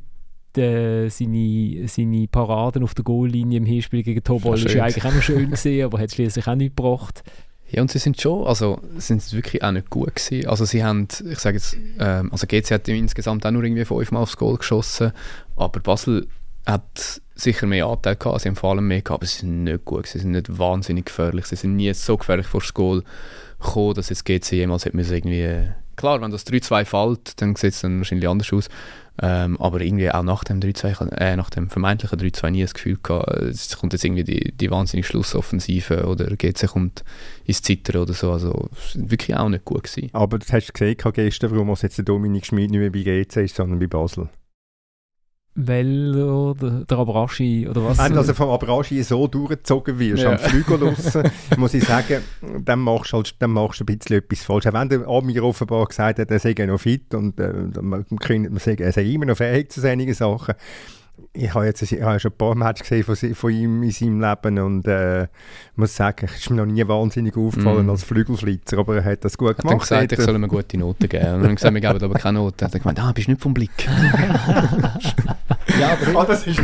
äh, seine, seine Paraden auf der Goallinie im Hinspiel gegen Tobol ist ja eigentlich auch noch schön gesehen, aber hat schließlich auch nicht gebracht. Ja, und sie sind schon, also sind wirklich auch nicht gut gewesen. Also sie haben, ich sage jetzt, ähm, also GC hat insgesamt auch nur irgendwie fünfmal aufs Goal geschossen, aber Basel hat sicher mehr Anteil gehabt, sie haben vor allem mehr gehabt, aber sie sind nicht gut sie sind nicht wahnsinnig gefährlich, sie sind nie so gefährlich vor das Goal gekommen, dass jetzt GC jemals hätte irgendwie, klar, wenn das 3-2 fällt, dann sieht es dann wahrscheinlich anders aus, ähm, aber irgendwie auch nach dem 3-2, äh, nach dem vermeintlichen 3-2 nie das Gefühl gehabt, es kommt jetzt irgendwie die, die wahnsinnige Schlussoffensive oder GC kommt ins Zittern oder so. Also wirklich auch nicht gut gewesen. Aber das hast du gesehen gestern, warum es jetzt Dominik Schmid nicht mehr bei GC ist, sondern bei Basel. Weil der, der Abraschi oder was? Wenn also vom Abraschi so durchgezogen wirst, ja. am Flügel draussen, muss ich sagen, dann machst du, halt, dann machst du ein bisschen etwas falsch. Auch wenn der Amir offenbar gesagt hat, er sei noch fit und äh, man, man sagt, er sei immer noch fähig zu einigen Sachen, ich habe jetzt ich habe schon ein paar Matches gesehen von, von ihm in seinem Leben und äh, muss sagen, es ist mir noch nie wahnsinnig aufgefallen mm. als Flügelflitzer, aber er hat das gut gemacht. Er hat gesagt, ich soll ihm eine gute Note geben. Und dann gesagt, wir geben aber keine Note. Er hat gemeint, ah, bist nicht vom Blick. ja, aber ah, das ist,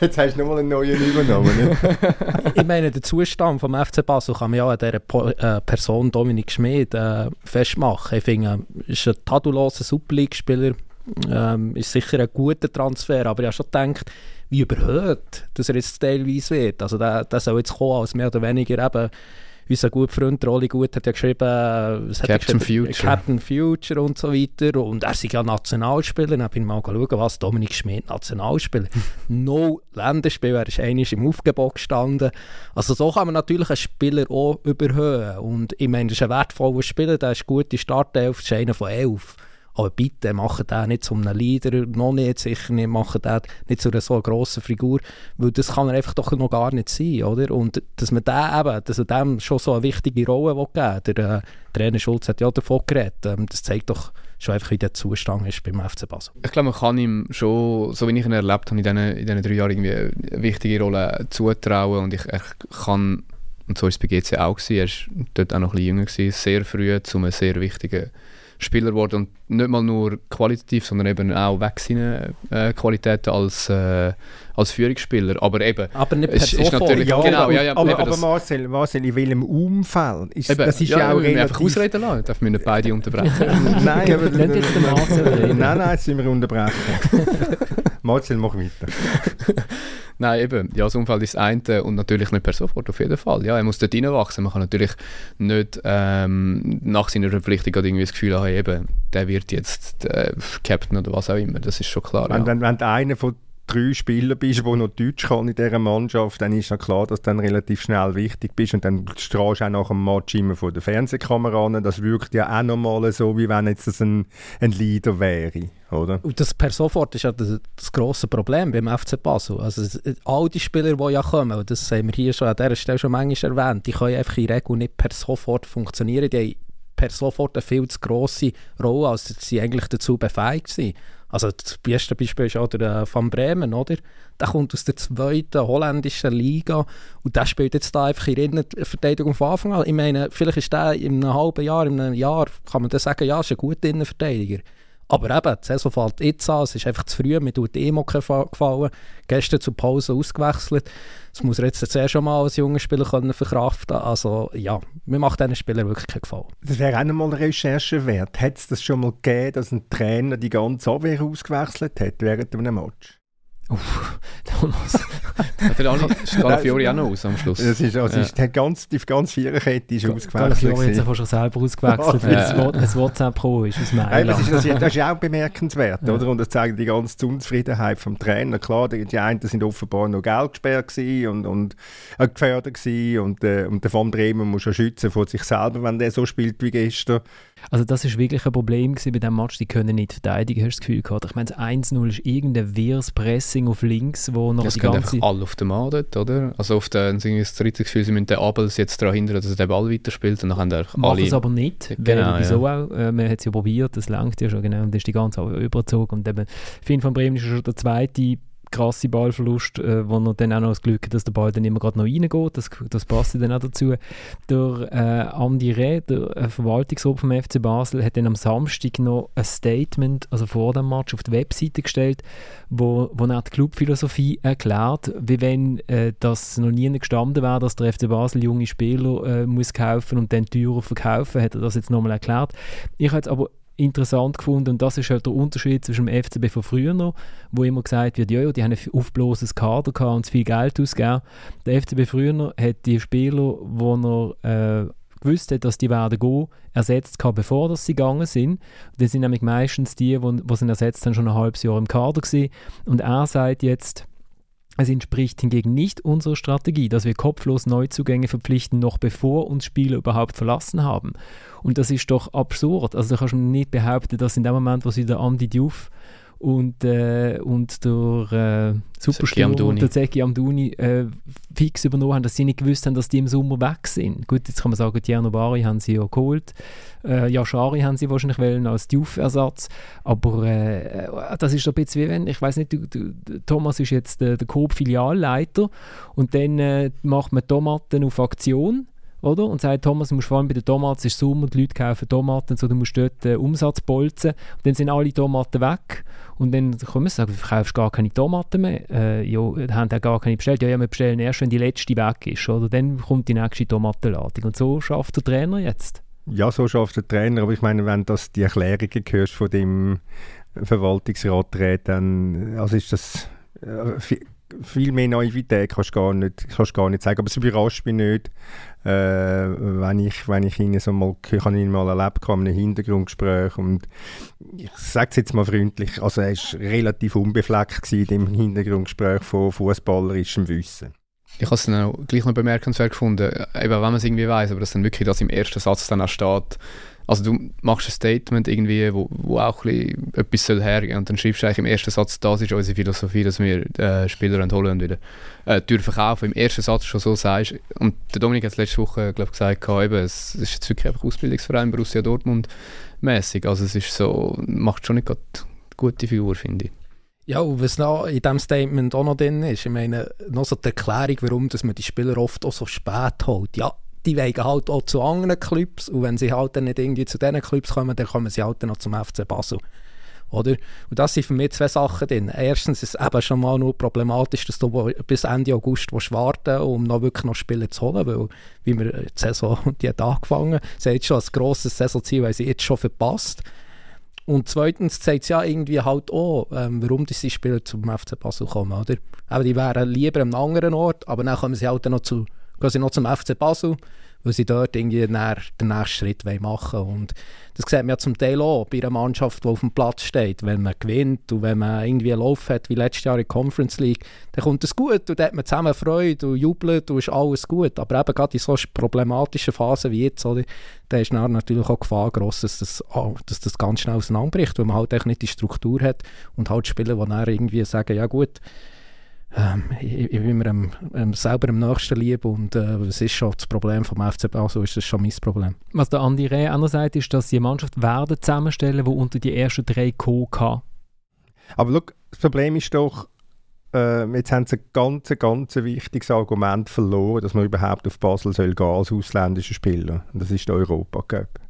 jetzt hast du nochmal einen neuen übernommen. Ich meine, der Zustand vom FC Basel kann man ja an dieser po äh, Person Dominik Schmid äh, festmachen. Ich finde, er ist ein tadelloser Super League-Spieler, ähm, ist sicher ein guter Transfer, aber ich habe schon gedacht, wie überhöht, dass er jetzt teilweise wird. Also der, der soll jetzt kommen als mehr oder weniger eben unser guter Freund Rolli Gut hat ja geschrieben, was Captain Future. Captain Future und so weiter. Und er ist ja Nationalspieler. Dann bin ich mal schauen, was Dominik Schmidt Nationalspieler. no Länderspiel, er ist einmal im Aufgebot gestanden. Also so kann man natürlich einen Spieler auch überhöhen. Und ich meine, das ist ein wertvoller Spieler, der ist gut in Startelf, das ist einer von elf. Aber bitte macht den nicht zu einem Leader, noch nicht, sicher nicht, macht den nicht zu einer so grossen Figur, weil das kann er einfach doch noch gar nicht sein, oder? Und dass man dem eben, dass er dem schon so eine wichtige Rolle geben will, der äh, Trainer Schulz hat ja davon geredet, ähm, das zeigt doch schon einfach, wie der Zustand ist beim FC Basel. Ich glaube, man kann ihm schon, so wie ich ihn erlebt habe, in diesen, in diesen drei Jahren irgendwie eine wichtige Rolle zutrauen und ich, ich kann, und so war es bei GC auch, gewesen, er war dort auch noch ein bisschen jünger, gewesen, sehr früh zu einem sehr wichtigen Spieler geworden und nicht mal nur qualitativ, sondern eben auch weg seine äh, Qualitäten als, äh, als Führungsspieler. Aber eben, aber nicht per ist, natürlich, ja, genau, ja, ja, aber, eben, aber Marcel, Marcel, in welchem Umfeld? Ist, eben, das ist ja, ja auch relativ... einfach ausreden lassen, darf wir nicht beide unterbrechen. nein, aber... Nicht jetzt den Marcel Nein, nein, jetzt sind wir unterbrechen. Marcel, mach weiter. Nein, eben, ja, das Umfeld ist das eine und natürlich nicht per sofort, auf jeden Fall. Ja, er muss dort reinwachsen. Man kann natürlich nicht ähm, nach seiner Verpflichtung irgendwie das Gefühl haben, eben, der wird jetzt äh, Captain oder was auch immer. Das ist schon klar. Wenn, ja. wenn, wenn einer von drei Spieler bist, die noch Deutsch kann in dieser Mannschaft, dann ist ja klar, dass du dann relativ schnell wichtig bist und dann strahlst du auch nach dem Match immer von der Fernsehkamera an. Das wirkt ja auch nochmal so, wie wenn jetzt das ein, ein Leader wäre. Oder? Und das per sofort ist ja das, das grosse Problem beim FC Basel. Also all die Spieler, die ja kommen, und das haben wir hier schon an dieser Stelle schon manchmal erwähnt, die können einfach in der Regel nicht per sofort funktionieren. Die haben per sofort eine viel zu grosse Rolle, als sie eigentlich dazu befähigt sind. Also das beste Beispiel ist auch der äh, Van Bremen, oder? Der kommt aus der zweiten holländischen Liga und der spielt jetzt da einfach in der Verteidigung von Anfang an. Ich meine, vielleicht ist der in einem halben Jahr, in einem Jahr, kann man dann sagen, ja, ist ein guter Innenverteidiger. Aber eben, die Saison fällt jetzt an, es ist einfach zu früh, mir tut die Emo gefallen. Gestern zur Pause ausgewechselt. Das muss er jetzt zuerst schon mal als junger Spieler können verkraften Also ja, mir macht diesen Spielern wirklich keinen Gefallen. Das wäre auch nochmal eine Recherche wert. Hat es das schon mal gegeben, dass ein Trainer die ganze Abwehr ausgewechselt hat während einem Match? Uff, Thomas. Hat der alle Scalafiori auch noch aus am Schluss? Das ist, also ja. ist, die ganze, die ganze Viererkette ist ausgewechselt. Scalafiori hat sich schon selber ausgewechselt, weil ja. es WhatsApp Pro ist aus Mailand. Das ist, das, ist, das ist auch bemerkenswert, ja. oder? Und das zeigt die ganze Unzufriedenheit vom Trainer. Klar, die, die einen sind offenbar noch Geld gesperrt und, und äh, gefördert gewesen und, äh, und der Van Bremen muss schon schützen vor sich selber, wenn der so spielt wie gestern. Also das ist wirklich ein Problem bei diesem Match, die können nicht verteidigen, hast du das Gefühl gehabt. Ich meine, 1-0 ist irgendein wirres Pressing auf links, wo noch ja, die ganze... alle auf dem Mann dort, oder? Also auf den, das dritte Gefühl, sie müssen den Abels jetzt daran hindern, dass er den Ball weiterspielt und dann haben einfach alle... es aber nicht, genau, weil, wieso ja. auch? Äh, man hat es ja probiert, das langt ja schon, genau, und dann ist die ganze Zeit überzogen und eben Finn von Bremen ist schon der zweite krasse Ballverlust, äh, wo er dann auch noch das Glück hat, dass der Ball dann immer gerade noch reingeht. Das, das passt dann auch dazu. Der äh, Andi Reh, der äh, Verwaltungsrat vom FC Basel, hat dann am Samstag noch ein Statement, also vor dem Match, auf die Webseite gestellt, wo, wo er die Clubphilosophie erklärt, wie wenn äh, das noch nie gestanden wäre, dass der FC Basel junge Spieler äh, muss kaufen und dann teurer verkaufen, hat er das jetzt nochmal erklärt. Ich habe jetzt aber interessant gefunden und das ist halt der Unterschied zwischen dem FCB von früher noch, wo immer gesagt wird, ja, ja die haben ein aufblosendes Kader gehabt und zu viel Geld ausgegeben. Der FCB früher hat die Spieler, wo er äh, gewusst hat, dass die werden gehen, ersetzt gehabt, bevor dass sie gegangen sind. Das sind nämlich meistens die, die sie ersetzt haben, schon ein halbes Jahr im Kader gewesen. Und er sagt jetzt, es entspricht hingegen nicht unserer Strategie, dass wir kopflos Neuzugänge verpflichten, noch bevor uns Spieler überhaupt verlassen haben. Und das ist doch absurd. Also du kannst nicht behaupten, dass in dem Moment, wo sie der Andi Diouf und, äh, und der äh, Superstürmer, der Zeki Amduni, äh, fix übernommen haben, dass sie nicht gewusst haben, dass die im Sommer weg sind. Gut, jetzt kann man sagen, Tierno Bari haben sie ja geholt, äh, Yashari haben sie wahrscheinlich wollen als Diouf-Ersatz, aber äh, das ist ein bisschen wie wenn, ich weiß nicht, du, du, Thomas ist jetzt der, der Coop-Filialleiter und dann äh, macht man Tomaten auf Aktion oder? Und sagt, Thomas, du musst vor allem bei den Tomaten, es ist Sommer, die Leute kaufen Tomaten, so, du musst dort äh, Umsatz bolzen. Und dann sind alle Tomaten weg. Und dann können wir sagen, du verkaufst gar keine Tomaten mehr. Äh, ja, haben auch gar keine bestellt. Ja, ja, wir bestellen erst, wenn die letzte weg ist. Oder? Dann kommt die nächste Tomatenladung. Und so schafft der Trainer jetzt. Ja, so schafft der Trainer. Aber ich meine, wenn du die Erklärungen hörst von dem Verwaltungsrat, dann also ist das... Äh, viel mehr Naivität kannst du gar nicht, kannst gar nicht sagen. Aber es überrascht mich nicht, äh, wenn, ich, wenn ich ihn so mal, ich habe ihn mal erlebt in einem Hintergrundgespräch und ich sage es jetzt mal freundlich, also er war relativ unbefleckt in dem Hintergrundgespräch von fußballerischem Wissen. Ich habe es dann auch gleich noch bemerkenswert gefunden, eben wenn man es irgendwie weiß, aber dass dann wirklich das im ersten Satz dann auch steht, also du machst ein Statement irgendwie, wo, wo auch ein etwas soll hergeben und dann schreibst du eigentlich im ersten Satz, das ist unsere Philosophie, dass wir äh, Spieler holen und wieder äh, Tür verkaufen. Im ersten Satz schon so sagst. Und der Dominik hat es letzte Woche glaub, gesagt, eben, es ist jetzt wirklich einfach Ausbildungsverein Borussia Dortmund mäßig. Also es ist so, macht schon nicht gute Figur, finde ich. Ja, und was noch in diesem Statement auch noch drin ist, ich meine, noch so die Erklärung, warum dass man die Spieler oft auch so spät holt. Ja, die wegen halt auch zu anderen Clubs und wenn sie halt dann nicht irgendwie zu diesen Clubs kommen, dann kommen sie halt dann noch zum FC Basel. Oder? Und das sind für mich zwei Sachen drin. Erstens ist es eben schon mal nur problematisch, dass du bis Ende August warten um noch wirklich noch Spiele zu holen, weil, wie wir die Saison, die hat angefangen, sie hat schon ein grosses Saisonziel, weil sie jetzt schon verpasst. Und zweitens zeigt es ja irgendwie halt auch, ähm, warum diese Spieler zum FC Basel kommen, oder? Aber die wären lieber an einem anderen Ort, aber dann kommen sie halt noch zu gehen sie noch zum FC Basel, weil sie dort irgendwie den nächsten Schritt machen wollen. Und das sieht man ja zum Teil auch bei einer Mannschaft, die auf dem Platz steht. Wenn man gewinnt und wenn man irgendwie einen Lauf hat, wie letztes Jahr in der Conference League, dann kommt es gut und dann hat man zusammen Freude und jubelt und ist alles gut. Aber eben gerade in so problematischen Phasen wie jetzt, oder, da ist natürlich auch Gefahr groß, dass das, oh, dass das ganz schnell auseinanderbricht, weil man halt nicht die Struktur hat und halt Spieler, die dann irgendwie sagen, ja gut, ähm, ich, ich, bin mir ähm, ähm, selber am nächsten lieb und äh, es ist schon das Problem vom FC Basel, ist das schon mein Problem. Was der Andi Reh auch sagt, ist, dass sie eine Mannschaft werden zusammenstellen, die unter die ersten drei kommen kann. Aber look, das Problem ist doch, äh, jetzt haben sie ein ganz, ganz wichtiges Argument verloren, dass man überhaupt auf Basel soll gehen als ausländischer Spieler. Und das ist der Europa Cup.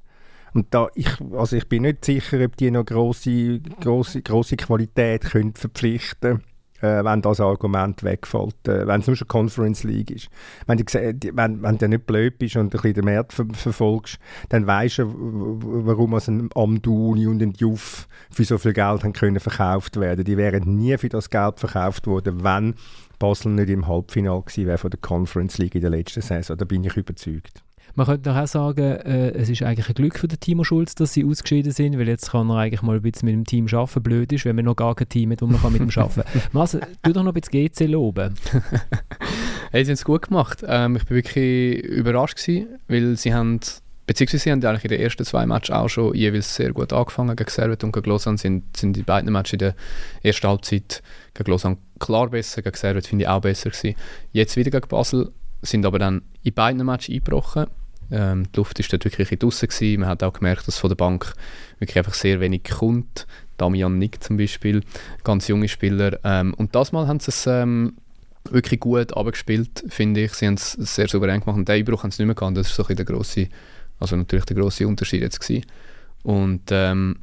Und da ich, also ich bin nicht sicher, ob die noch große, große, große Qualität können verpflichten können äh, wenn das Argument wegfällt, äh, wenn es nur schon Conference League ist. Wenn du, wenn, wenn du nicht blöd bist und ein bisschen den Markt ver verfolgst, dann weißt du, warum also ein Amduni und ein Juff für so viel Geld haben können verkauft werden. Die wären nie für das Geld verkauft worden, wenn Basel nicht im Halbfinale gewesen wäre von der Conference League in der letzten Saison. Da bin ich überzeugt. Man könnte auch sagen, äh, es ist eigentlich ein Glück für den Timo Schulz, dass sie ausgeschieden sind, weil jetzt kann er eigentlich mal ein bisschen mit dem Team arbeiten. Blöd ist, wenn man noch gar kein Team hat, wo man mit ihm arbeiten kann. Marcel, tu doch noch ein bisschen GC loben. hey, sie haben es gut gemacht. Ähm, ich war wirklich überrascht, gewesen, weil sie haben Beziehungsweise sie haben eigentlich in den ersten zwei Matches auch schon jeweils sehr gut angefangen. Gegen Servet und gegen Lausanne sind, sind die beiden Matches in der ersten Halbzeit gegen Lausanne klar besser, gegen Servet finde ich auch besser gewesen. Jetzt wieder gegen Basel, sind aber dann in beiden Matches eingebrochen. Ähm, die Luft war dort wirklich draußen gewesen. Man hat auch gemerkt, dass von der Bank wirklich einfach sehr wenig kommt. Damian Nick zum Beispiel, ganz junge Spieler. Ähm, und das Mal haben sie es ähm, wirklich gut abgespielt, finde ich. Sie haben es sehr souverän gemacht und den Einbruch haben sie nicht mehr gehabt. Das ist so der grosse, also natürlich der grosse Unterschied jetzt gewesen. Und ähm,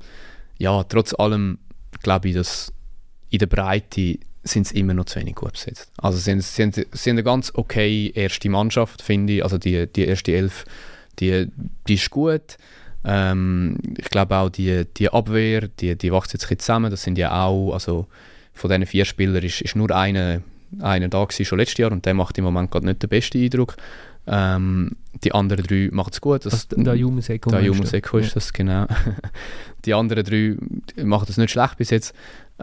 ja, trotz allem glaube ich, dass in der Breite sind sie immer noch zu wenig gut besetzt. Also sie, haben, sie eine ganz okay erste Mannschaft, finde ich. Also die, die erste Elf, die, die ist gut. Ähm, ich glaube auch die, die Abwehr, die, die wächst jetzt ein zusammen. Das sind ja auch, also von diesen vier Spielern ist, ist nur einer, einer da gewesen, schon letztes Jahr und der macht im Moment gerade nicht den besten Eindruck. Ähm, die anderen drei machen es gut. Das, das, der Jumuseko. Der Jumuseko ist das, genau. die anderen drei machen das nicht schlecht bis jetzt.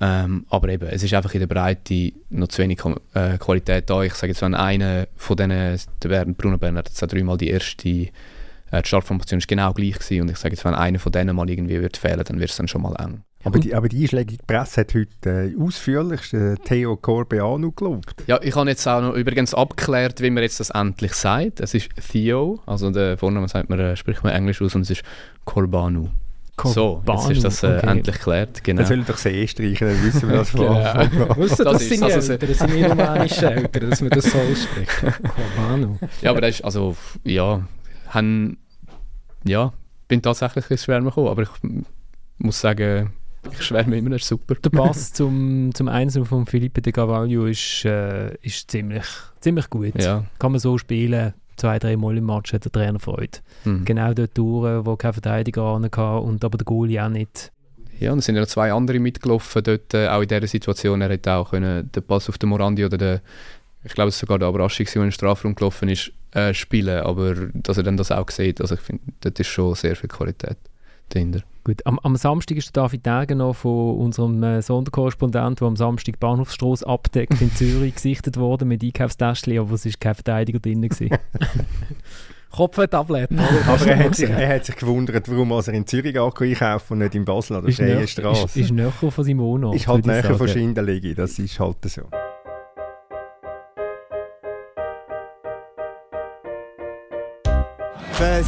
Ähm, aber eben, es ist einfach in der Breite noch zu wenig äh, Qualität da. Ich sage jetzt, wenn einer von denen, der Bruno Bernhard hat dreimal die erste äh, die Startformation ist genau gleich gewesen und ich sage jetzt, wenn einer von denen mal irgendwie wird fehlen, dann wird es dann schon mal eng. Aber die, aber die einschlägige Presse hat heute äh, ausführlich äh, Theo Corbeano gelobt. Ja, ich habe jetzt auch noch übrigens abgeklärt, wie man jetzt das endlich sagt. Es ist Theo, also der Vorname sagt man, äh, spricht man Englisch aus und es ist Corbano. So, jetzt ist das äh, okay. endlich geklärt. Genau. Dann sollen doch See streichen, dann wissen wir das von Anfang an. Das, das, sind also, Eltern, das sind die rumänischen Eltern, dass man das so ausspricht. Corbano. Ja, aber das ist, also, ja, haben, ja, bin tatsächlich ins Schwärmen gekommen, aber ich muss sagen, ich schwärme immer, das ist super. Der Pass zum, zum Einzel von Felipe de Carvalho ist, äh, ist ziemlich, ziemlich gut. Ja. Kann man so spielen. Zwei, drei Mal im Match hat der Trainer Freude. Mhm. Genau dort durch, wo kein Verteidiger hatte und aber der Goalie auch nicht. Ja, und es sind ja noch zwei andere mitgelaufen dort, äh, auch in dieser Situation. Er hätte auch können, den Pass auf den Morandi oder den, ich glaube, es sogar der Überraschung, der in den Strafraum gelaufen ist, äh, spielen. Aber dass er dann das auch sieht, also ich finde, dort ist schon sehr viel Qualität dahinter. Gut, am, am Samstag ist der David Degen noch von unserem äh, Sonderkorrespondent, der am Samstag Bahnhofsstrasse abdeckt in Zürich, gesichtet worden mit Einkaufstäschchen, aber es war kein Verteidiger drin. Kopftabletten. aber er hat, sich, er hat sich gewundert, warum er in Zürich einkauft und nicht in Basel an der Freien Straße. Ist, ist näher von seinem Wohnort. Ist halt näher von Schindelegi, das ist halt so.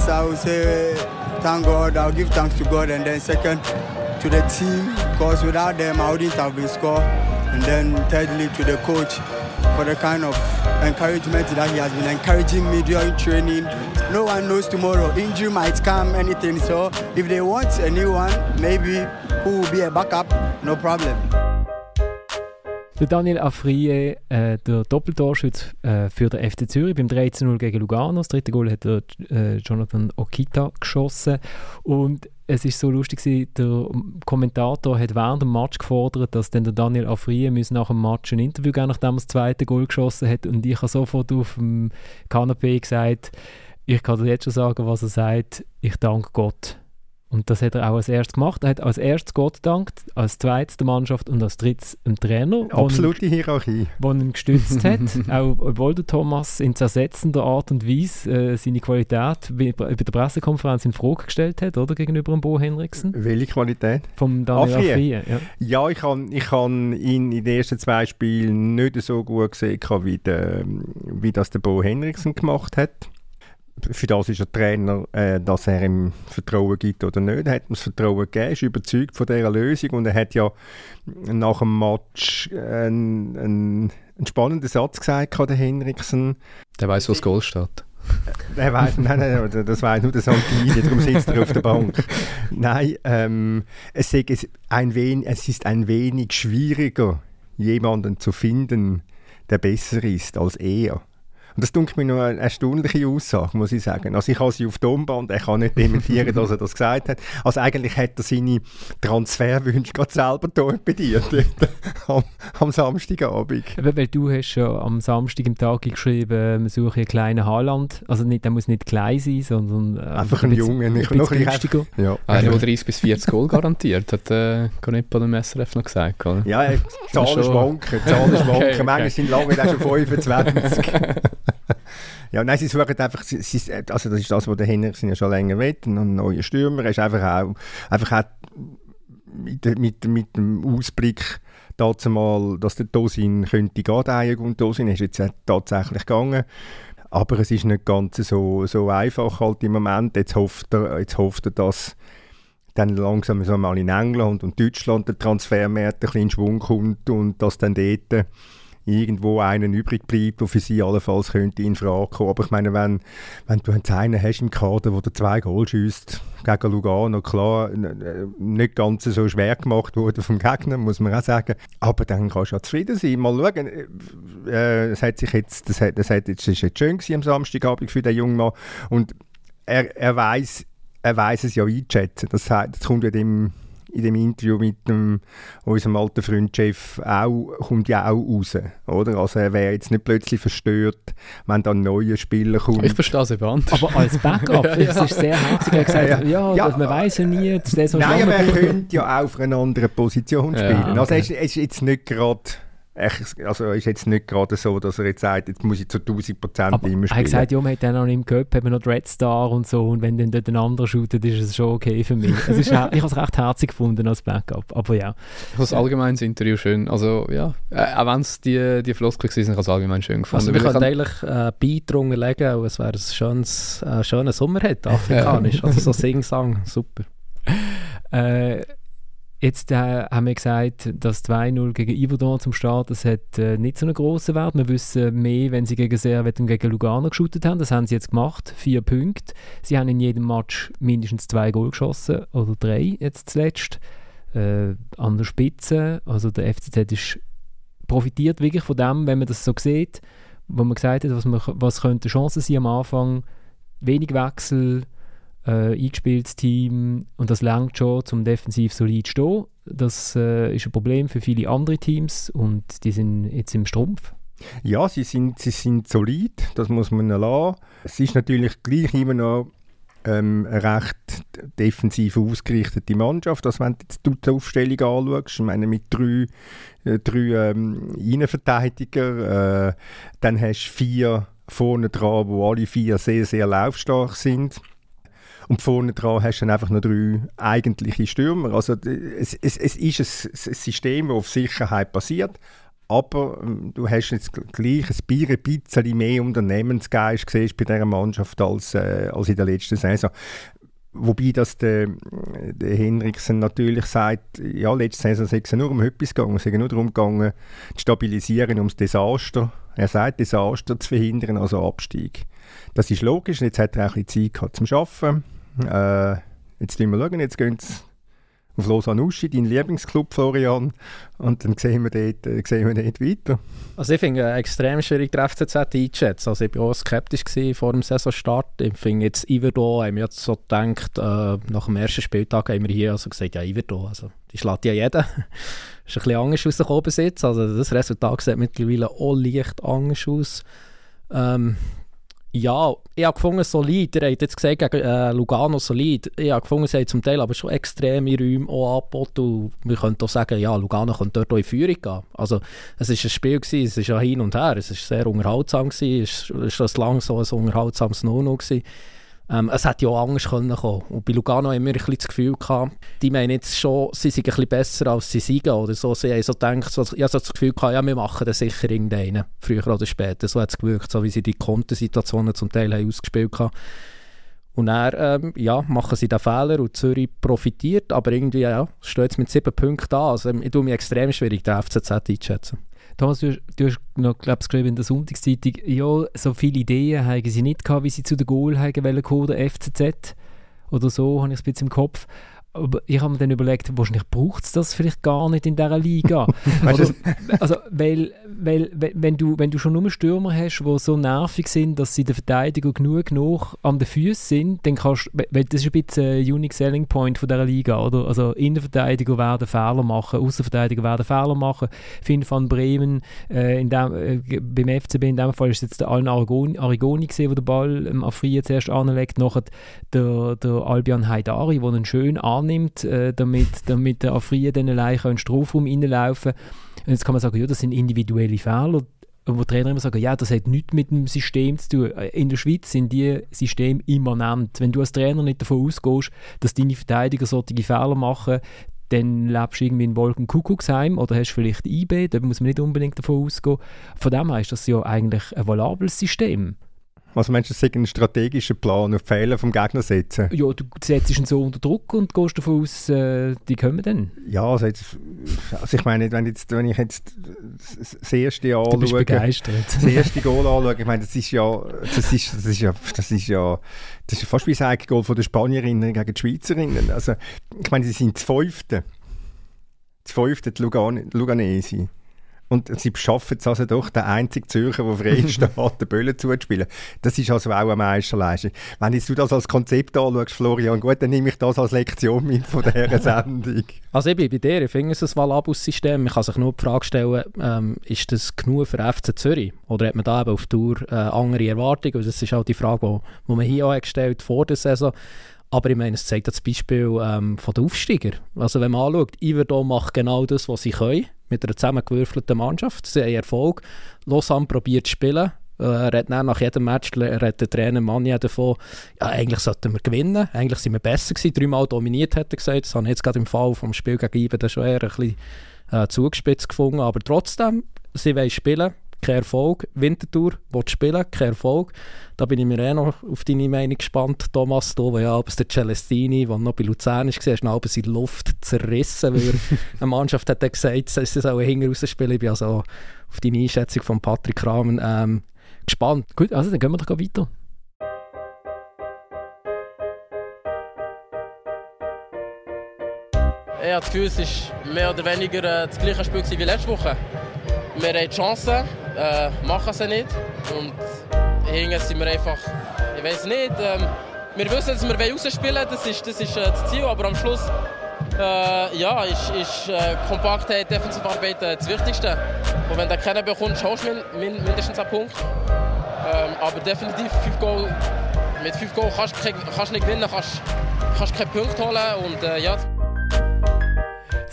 I would say thank God. I'll give thanks to God, and then second to the team, because without them I wouldn't have been scored. And then thirdly to the coach for the kind of encouragement that he has been encouraging me during training. No one knows tomorrow. Injury might come, anything. So if they want a new one, maybe who will be a backup, no problem. Der Daniel Afrie, äh, der Doppeltorschütz äh, für den FC Zürich beim 13-0 gegen Lugano. Das dritte Goal hat der, äh, Jonathan Okita geschossen. Und es ist so lustig, gewesen, der Kommentator hat während dem Match gefordert, dass dann der Daniel Afrie nach dem Match ein Interview geben nachdem er das zweite Goal geschossen hat. Und ich habe sofort auf dem Kanapee gesagt, ich kann dir jetzt schon sagen, was er sagt. Ich danke Gott und das hat er auch als erstes gemacht. Er hat als erstes Gott gedankt, als zweites der Mannschaft und als drittes dem Trainer. Absolute Hierarchie. Der ihn gestützt hat. auch obwohl der Thomas in zersetzender Art und Weise äh, seine Qualität bei, bei, der Pressekonferenz in Frage gestellt hat, oder? Gegenüber dem Bo Henriksen. Welche Qualität? Vom Daniel Afrie. Ja. ja, ich habe ich han ihn in den ersten zwei Spielen nicht so gut gesehen, wie, der, wie das der Bo Henriksen gemacht hat für das ist er Trainer, äh, dass er ihm Vertrauen gibt oder nicht. Er hat ihm das Vertrauen gegeben, ist überzeugt von dieser Lösung und er hat ja nach dem Match einen, einen, einen spannenden Satz gesagt, der Henriksen. Der weiß, wo das Goal steht. Er weiß, nein, nein, das weiß nur der Santini, darum sitzt er auf der Bank. Nein, ähm, es, ein wenig, es ist ein wenig schwieriger, jemanden zu finden, der besser ist als er. Und das tut mir noch eine erstaunliche Aussage, muss ich sagen. Also ich habe sie auf Tonband, er kann nicht dementieren, dass er das gesagt hat. Also eigentlich hat er seine Transferwünsche gerade selber torpediert am, am Samstagabend. Weil du hast schon am Samstag im Tag geschrieben, man suche einen kleinen Haaland. Also nicht, der muss nicht klein sein, sondern... Äh, Einfach ein Jungen. Ich noch günstiger. Ja. Einer, der 30 bis 40 Goal garantiert, hat äh, Canepa dem SRF noch gesagt. Oder? Ja, Zahlen schwanken, Zahlen schwanken. Okay, okay. Manchmal sind lange auch schon 25. ja, nein, sie suchen einfach, sie, sie, also das ist das, was der Henrik ja schon länger will, einen neuen Stürmer. Er ist einfach auch, einfach auch mit, mit, mit dem Ausblick dazu mal, dass der Dosin könnte gehen, und Dosin ist jetzt tatsächlich gegangen. Aber es ist nicht ganz so, so einfach halt im Moment. Jetzt hofft er, jetzt hofft er dass dann langsam so mal in England und Deutschland der Transfermarkt ein bisschen in Schwung kommt und dass dann dort irgendwo einen übrig bleibt, der für sie allenfalls könnte in Frage kommen. Aber ich meine, wenn, wenn du einen hast im Kader, der zwei Goal schießt gegen Lugano, klar, nicht ganz so schwer gemacht wurde vom Gegner, muss man auch sagen. Aber dann kannst du ja zufrieden sein. Mal schauen, äh, es hat sich jetzt, das, hat, das, hat jetzt, das ist jetzt schön am Samstagabend für den jungen Mann und er, er weiß er weiß es ja einzuschätzen. Das, das kommt ja dem in dem Interview mit dem, unserem alten Freund Chef auch, kommt ja auch raus. Oder? Also er wäre jetzt nicht plötzlich verstört, wenn dann ein neuer Spieler kommt. Ich verstehe es eben anders. Aber als Backup, ja, ja. es ist sehr herzig, er hat gesagt, ja, ja, ja man weiß ja nie, Nein, aber er könnte ja auch auf einer anderen Position spielen. Okay. Also er ist, er ist jetzt nicht gerade also ist jetzt nicht gerade so, dass er jetzt sagt, jetzt muss ich zu 1000 Prozent immer spielen. Er hat gesagt, ja, man hat dann noch im Cup haben noch Red Star und so und wenn dann dort ein anderer shootet, ist es schon okay für mich. Es ist, ich habe es recht herzig gefunden als Backup, aber ja. Ich habe das allgemein das Interview schön, also ja, äh, auch wenn es die, die Floskel waren, ich habe es allgemein schön gefunden. Also wir können eigentlich äh, Beat legen, und es wäre ein schönes, äh, schöner Sommer hätte, afrikanisch, also so Sing-Sang, super. äh, Jetzt äh, haben wir gesagt, dass 2-0 gegen Iverdon zum Start, das hat äh, nicht so einen grossen Wert. Wir wissen mehr, wenn sie gegen Servet und gegen Lugano geschootet haben. Das haben sie jetzt gemacht, vier Punkte. Sie haben in jedem Match mindestens zwei Goal geschossen, oder drei jetzt zuletzt. Äh, an der Spitze, also der FCZ ist, profitiert wirklich von dem, wenn man das so sieht, wo man gesagt hat, was, man, was könnte Chancen sein am Anfang. Wenig Wechsel, äh, eingespieltes Team und das lernt schon, zum defensiv solid zu stehen. Das äh, ist ein Problem für viele andere Teams und die sind jetzt im Strumpf. Ja, sie sind, sie sind solid, das muss man lassen. Es ist natürlich gleich immer noch ähm, eine recht defensiv ausgerichtete Mannschaft. Also wenn du die Aufstellung anschaust, ich meine mit drei, äh, drei ähm, Innenverteidiger, äh, dann hast du vier vorne dran, wo alle vier sehr, sehr laufstark sind. Und vorne dran hast du dann einfach noch drei eigentliche Stürmer. Also es, es, es ist ein, System, das auf Sicherheit basiert. Aber ähm, du hast jetzt gleich ein bisschen mehr Unternehmensgeist gesehen bei dieser Mannschaft als, äh, als in der letzten Saison. Wobei das der, der Henriksen natürlich sagt, ja, letzte Saison sei es nur um etwas gegangen, es sei nur darum gegangen, zu stabilisieren, um das Desaster, er sagt, Desaster zu verhindern, also Abstieg. Das ist logisch, jetzt hat er auch ein Zeit gehabt zum Arbeiten. Äh, jetzt schauen wir schauen, jetzt gehen sie auf Lausanne Uschi, dein Lieblingsclub, Florian. Und dann sehen wir dort, äh, sehen wir dort weiter. Also ich finde es äh, extrem schwierig, die FCZ einzuschätzen. Also ich war auch skeptisch vor dem Saisonstart. Ich finde jetzt Iverdo, haben wir jetzt so gedacht, äh, nach dem ersten Spieltag haben wir hier also gesagt, ja Iverdo, also die schlägt ja jeder. ist ein bisschen anders rausgekommen bis jetzt. Also das Resultat sieht mittlerweile auch leicht anders aus. Ähm, ja, ich habe gefunden, solid. Ihr habt jetzt gesagt, gegen äh, Lugano solid. Ich habe gefunden, sie haben zum Teil aber schon extreme Räume auch angeboten. wir können auch sagen, ja, Lugano könnte dort auch in Führung gehen. Also, es war ein Spiel, gewesen, es ist ja hin und her. Es war sehr unterhaltsam, gewesen. es war lang so ein unterhaltsames No-No. Ähm, es hätte ja auch anders können kommen. Und bei Lugano haben wir bisschen das Gefühl gehabt, die meinen jetzt schon, sie sind ein bisschen besser als sie sind oder so. Sie haben so gedacht, so, ich habe so das Gefühl gehabt, ja, wir machen das sicher irgendeinen, früher oder später. So hat es gewirkt, so wie sie die Kontensituationen zum Teil haben ausgespielt haben. Und dann ähm, ja, machen sie den Fehler und Zürich profitiert, aber irgendwie ja, steht jetzt mit sieben Punkten da. Also, ich tue mich extrem schwierig, den FCZ einzuschätzen. Thomas, du, du hast noch, glaub, geschrieben in der Sonntagszeitung, ja, so viele Ideen haben sie nicht gehabt, wie sie zu den Goal haben wollen, der FCZ. Oder so, habe ich es ein bisschen im Kopf. Aber ich habe mir dann überlegt, wahrscheinlich braucht es das vielleicht gar nicht in dieser Liga. also, also, weil, weil, wenn, du, wenn du schon nur Stürmer hast, die so nervig sind, dass sie der Verteidigung genug noch an den Füßen sind, dann kannst weil das ist ein bisschen ein Unique Selling Point von dieser Liga, oder? Also Innenverteidiger werden Fehler machen, Außenverteidiger werden Fehler machen. Finn van Bremen, äh, in dem, äh, beim FCB in dem Fall ist jetzt der Allen Arigoni, Arigoni gesehen, der den Ball ähm, auf zuerst anlegt, nachher der, der Albion Haidari, der einen schön an annimmt, äh, damit, damit der Afrie dann allein in den Strafraum reinlaufen kann. Und jetzt kann man sagen, ja, das sind individuelle Fehler, wo die Trainer immer sagen, ja, das hat nichts mit dem System zu tun. In der Schweiz sind die Systeme immanent. Wenn du als Trainer nicht davon ausgehst, dass deine Verteidiger solche Fehler machen, dann lebst du irgendwie in Wolkenkuckucksheim oder hast vielleicht IB, da muss man nicht unbedingt davon ausgehen. Von dem her ist das ja eigentlich ein valables System. Was meinst du, das ist ein strategischer Plan, auf die Fehler vom Gegner setzen? Ja, du setzt ihn so unter Druck und gehst davon aus, äh, die kommen dann. Ja, also, jetzt, also ich meine, wenn, jetzt, wenn ich jetzt das erste Jahr anschaue, begeistert. das erste Goal anschaue, ich meine, das ist ja, das ist, das ist ja, das ist ja, das ist fast wie ein Goal von den Spanierinnen gegen die Schweizerinnen. Also, ich meine, sie sind das Fünfte. Das Fünfte, die Lugan Luganesi. Und sie schaffen es also doch, der einzige Zürcher, der frei steht, den Böllen zuzuspielen. Das ist also auch eine Meisterleistung. Wenn jetzt du das als Konzept anschaust, Florian, gut, dann nehme ich das als Lektion mit von dieser Sendung. Also ich bin bei dir, ich finde es ein Valabus-System. Man kann sich nur die Frage stellen, ähm, ist das genug für FC Zürich? Oder hat man da eben auf Tour äh, andere Erwartungen? Das ist auch die Frage, die, die man hier auch gestellt vor der Saison. Aber ich meine, es zeigt das Beispiel ähm, von den Aufsteiger. Also wenn man anschaut, Iverdom macht genau das, was sie können mit einer zusammengewürfelten Mannschaft. Sie haben Erfolg. Lausanne probiert zu spielen. Äh, er hat nach jedem Match redet der Trainer Manja davon, ja, eigentlich sollten wir gewinnen, eigentlich sind wir besser gewesen, dreimal dominiert, hat er gesagt. Das habe ich jetzt gerade im Fall vom Spiel gegen Ibe schon eher ein bisschen äh, zugespitzt gefunden, aber trotzdem, sie wollen spielen, kein Erfolg. Wintertour, willst spielen, kein Erfolg. Da bin ich mir eh noch auf deine Meinung gespannt, Thomas. Du, wo ja abends der Celestini, der noch bei Luzern war, hast du seine Luft zerrissen, weil eine Mannschaft hat gesagt, sie sollen hinten rausspielen. Ich bin also auf deine Einschätzung von Patrick Rahmen ähm, gespannt. Gut, also dann gehen wir doch weiter. Ich habe das Gefühl, es war mehr oder weniger äh, das gleiche Spiel wie letzte Woche. Wir haben die Chancen, äh, machen sie nicht. Und hinten sind wir einfach, ich weiß nicht, ähm, wir wissen, dass wir rausspielen wollen, das ist das, ist, äh, das Ziel, aber am Schluss äh, ja, ist, ist äh, Kompaktheit, Defensivarbeit äh, das Wichtigste. Und wenn du keinen bekommst, hast du min mindestens einen Punkt. Ähm, aber definitiv fünf Goal, mit 5 Goal kannst du nicht gewinnen, kannst, kannst keinen Punkt holen. Und, äh, ja.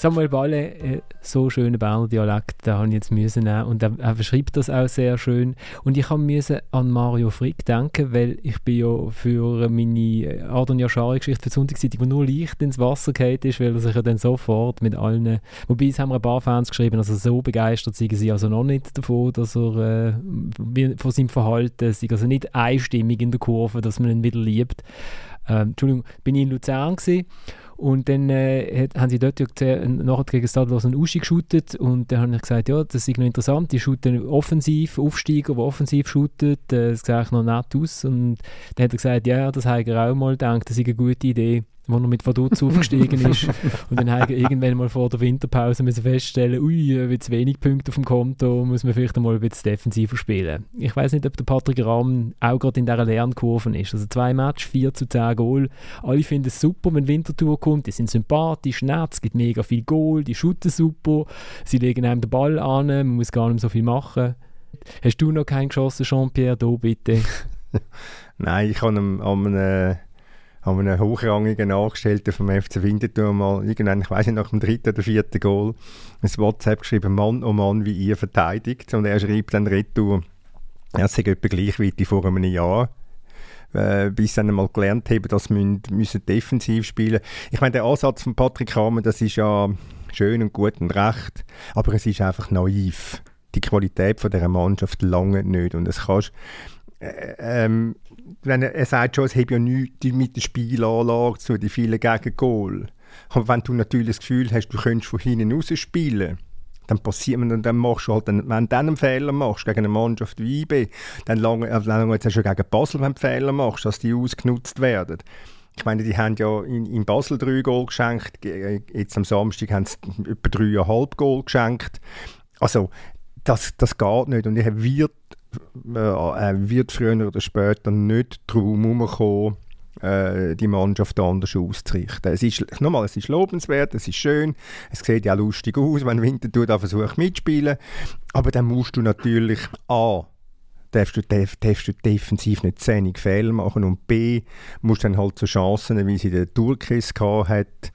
Samuel Balle, äh, so schöner Berner Dialekt, den habe ich jetzt müssen nehmen und er, er beschreibt das auch sehr schön. Und ich musste an Mario Frick denken, weil ich bin ja für meine äh, Adon Yashari-Geschichte für die Sonntagszeitung, nur leicht ins Wasser gefallen ist, weil er sich ja dann sofort mit allen, wobei es haben ein paar Fans geschrieben, also so begeistert sind sie also noch nicht davon, dass er äh, von seinem Verhalten, sei also nicht einstimmig in der Kurve, dass man ihn wieder liebt. Ähm, Entschuldigung, bin ich in Luzern gewesen und dann äh, haben sie dort ja nachher gegen Stadlos einen Uschi geshootet. Und dann habe ich gesagt, ja, das ist noch interessant, die shooten offensiv, Aufsteiger, die offensiv shooten, äh, das eigentlich noch nett aus. Und dann hat er gesagt, ja, das habe ich auch mal gedacht, das ist eine gute Idee wo er mit Vaduz aufgestiegen ist. Und dann haben irgendwann mal vor der Winterpause müssen feststellen, ui, äh, wird zu wenig Punkte auf dem Konto, muss man vielleicht einmal ein bisschen defensiver spielen. Ich weiß nicht, ob der Patrick Rahm auch gerade in dieser Lernkurve ist. Also zwei Matches, 4 zu 10 Goal. Alle finden es super, wenn Wintertour kommt. Die sind sympathisch, nett, es gibt mega viel Goal, die shooten super, sie legen einem den Ball an, man muss gar nicht so viel machen. Hast du noch keinen geschossen, Jean-Pierre? Da bitte. Nein, ich habe am, am haben einen hochrangigen Angestellten vom FC Winterthur mal irgendwann, ich weiß nicht, nach dem dritten oder vierten Goal ein WhatsApp geschrieben, Mann, oh Mann, wie ihr verteidigt. Und er schreibt dann retour, er sei etwa gleich wie vor einem Jahr. Äh, bis dann einmal gelernt haben, dass wir müssen defensiv spielen Ich meine, der Ansatz von Patrick Rahmen, das ist ja schön und gut und recht, aber es ist einfach naiv. Die Qualität von dieser Mannschaft lange nicht und es kannst äh, ähm, wenn er, er sagt schon, es habe ja nichts mit der Spielanlage zu, die vielen Gegengol. Aber wenn du natürlich das Gefühl hast, du könntest von hinten raus spielen, dann passiert und dann machst du halt, wenn du einen Fehler machst gegen eine Mannschaft wie IB, dann lange, äh, lange jetzt schon gegen Basel, wenn du Fehler machst, dass die ausgenutzt werden. Ich meine, die haben ja in, in Basel drei Goal geschenkt, jetzt am Samstag haben sie etwa dreieinhalb Goal geschenkt. Also, das, das geht nicht und er wird, äh, wird früher oder später nicht darum herumkommen, äh, die Mannschaft anders auszurichten. Es ist, nochmal, es ist lobenswert, es ist schön, es sieht ja lustig aus, wenn Winterthur da versucht mitspielen, aber dann musst du natürlich A, darfst du, darf, darfst du defensiv nicht zähnig Fehler machen und B, musst dann halt so Chancen, wie sie der Turkis hat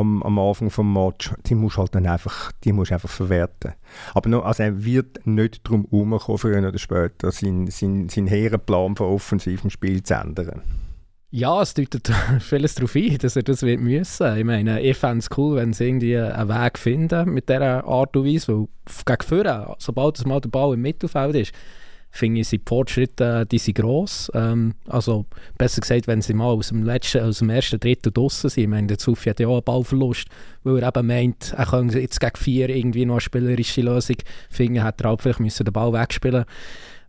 am, am Anfang vom Match, die musst halt dann einfach, die musst einfach verwerten. Aber noch, also er wird nicht darum herumkommen, früher oder später, seinen sein, sein hehren Plan von offensivem Spiel zu ändern. Ja, es deutet vieles darauf ein, dass er das wird müssen. Ich meine, ich fände es cool, wenn sie irgendwie einen Weg finden mit dieser Art und Weise, weil gegen vorne, sobald es mal der Ball im Mittelfeld ist, finde ich, sind die Fortschritte die sind gross. Ähm, also besser gesagt, wenn sie mal aus dem, letzten, aus dem ersten Drittel draussen sind. Ich meine, der Zufi hat ja auch einen Ballverlust, weil er eben meint, er könnte jetzt gegen vier irgendwie noch eine spielerische Lösung finden, hätte er halt vielleicht müssen den Ball wegspielen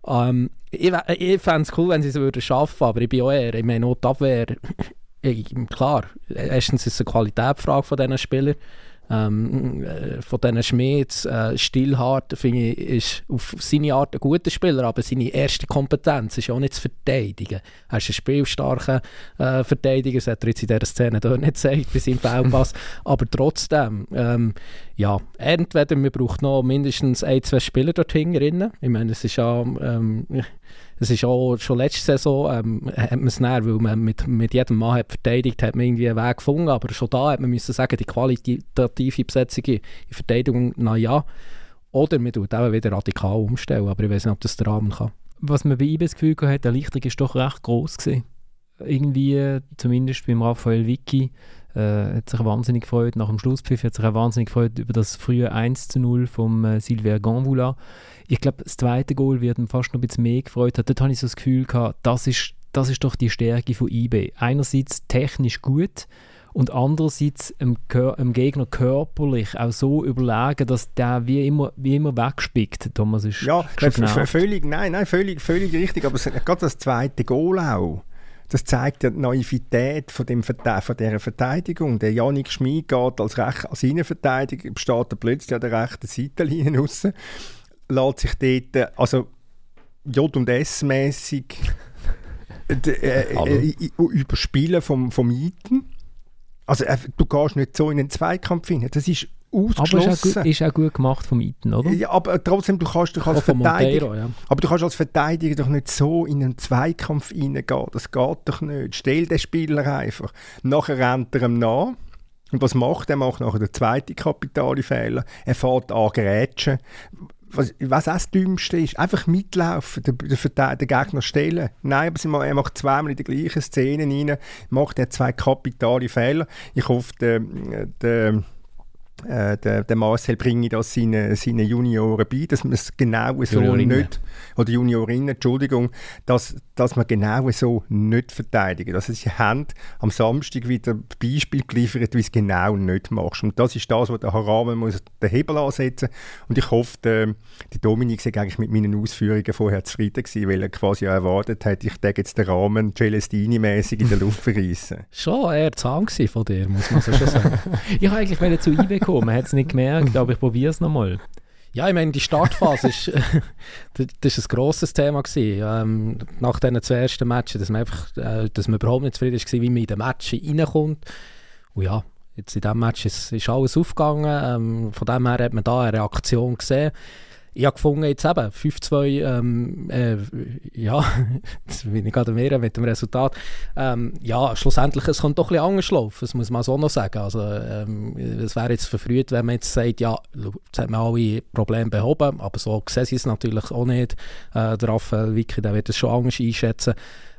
ähm, ich ich fände es cool, wenn sie es würden schaffen, aber ich bin auch eher, ich meine, auch die Abwehr, klar, erstens ist es eine Qualitätsfrage von diesen Spielern, ähm, äh, von diesen Schmieds, äh, Stillhart, finde ich, ist auf seine Art ein guter Spieler, aber seine erste Kompetenz ist ja auch nicht zu verteidigen. Er ist ein spielstarker äh, Verteidiger, das hat er jetzt in dieser Szene dort nicht gezeigt, bei seinem Fehlpass, aber trotzdem, ähm, ja, entweder man braucht noch mindestens ein, zwei Spieler dort hinten. Ich meine, es ist ja ähm, es ist auch schon letzte Saison, ähm, hat man es näher, weil man mit, mit jedem Mann hat verteidigt, hat man irgendwie einen Weg gefunden, aber schon da hat man müssen sagen, die qualitative Besetzung in Verteidigung, na ja, oder man tut auch wieder radikal umstellen, aber ich weiß nicht, ob das der Rahmen kann. Was man bei ihm das Gefühl hat, der Lichtung ist doch recht groß gewesen. Irgendwie, zumindest beim Raphael Vicky, äh, hat sich wahnsinnig gefreut, nach dem Schlusspfiff hat sich auch wahnsinnig gefreut über das frühe 1 zu 0 vom äh, Silver Ganvula. Ich glaube, das zweite Goal wird ihm fast noch ein bisschen mehr gefreut. Dort habe ich so das Gefühl gehabt, das ist, das ist doch die Stärke von eBay. Einerseits technisch gut und andererseits dem, dem Gegner körperlich auch so überlegen, dass der wie immer, wie immer wegspickt. Thomas ist ja, völlig, nein, nein, völlig, völlig richtig. Aber gerade das zweite Goal auch das zeigt ja die Naivität von, dem von dieser Verteidigung. Der Janik Schmid geht als, Rech als Innenverteidiger, steht er plötzlich an der rechten Seitenlinie raus lässt sich dort, also J- und S-mäßig äh, äh, überspielen vom, vom Eiten. Also äh, du gehst nicht so in den Zweikampf hinein. Das ist ausgeschlossen. Aber ist auch, gut, ist auch gut gemacht vom Eiten, oder? Ja, aber trotzdem, du kannst dich als Verteidiger, Monteiro, ja. aber du kannst als Verteidiger doch nicht so in einen Zweikampf hineingehen. Das geht doch nicht. Stell den Spieler einfach. Nachher rennt er ihm nach. Und was macht er? Er macht nachher den zweiten kapitalen Fehler. Er fährt an Gerätschen was, was auch das Dümmste ist, einfach mitlaufen, den, den, den Gegner stellen. Nein, aber er macht zweimal in die gleichen Szenen rein, macht er zwei kapitale Fehler. Ich hoffe, der, der äh, der, der Marcel bringe das seinen seine Junioren bei, dass man es genau so nicht, oder Juniorinnen, Entschuldigung, dass, dass man genau so nicht verteidigen. Also sie haben am Samstag wieder Beispiel geliefert, wie es genau nicht machst. Und das ist das, was der Harame muss den Hebel ansetzen Und ich hoffe, der, der Dominik sei eigentlich mit meinen Ausführungen vorher zufrieden gewesen, weil er quasi auch erwartet hat, ich denke jetzt den Rahmen Celestini-mäßig in der Luft verreissen. Schon eher zahm von dir, muss man so schon sagen. ich habe eigentlich zu IB gekommen. Man hat es nicht gemerkt, aber ich probiere es nochmal. Ja, ich meine, die Startphase ist, das ist ein grosses Thema ähm, nach diesen zwei ersten Matches, dass man, einfach, äh, dass man überhaupt nicht zufrieden war, wie man in den Match reinkommt. Und ja, jetzt in diesem Match ist, ist alles aufgegangen, ähm, von dem her hat man da eine Reaktion gesehen ich habe gefunden, jetzt eben 5-2, ähm, äh, ja, jetzt bin ich gerade mehr mit dem Resultat. Ähm, ja, schlussendlich, es kommt doch ein bisschen anders laufen, das muss man so noch sagen. Also, ähm, es wäre jetzt verfrüht, wenn man jetzt sagt, ja, jetzt hat man alle Probleme behoben, aber so sehen sie es natürlich auch nicht. Äh, der Raphael Wicki, der wird es schon anders einschätzen.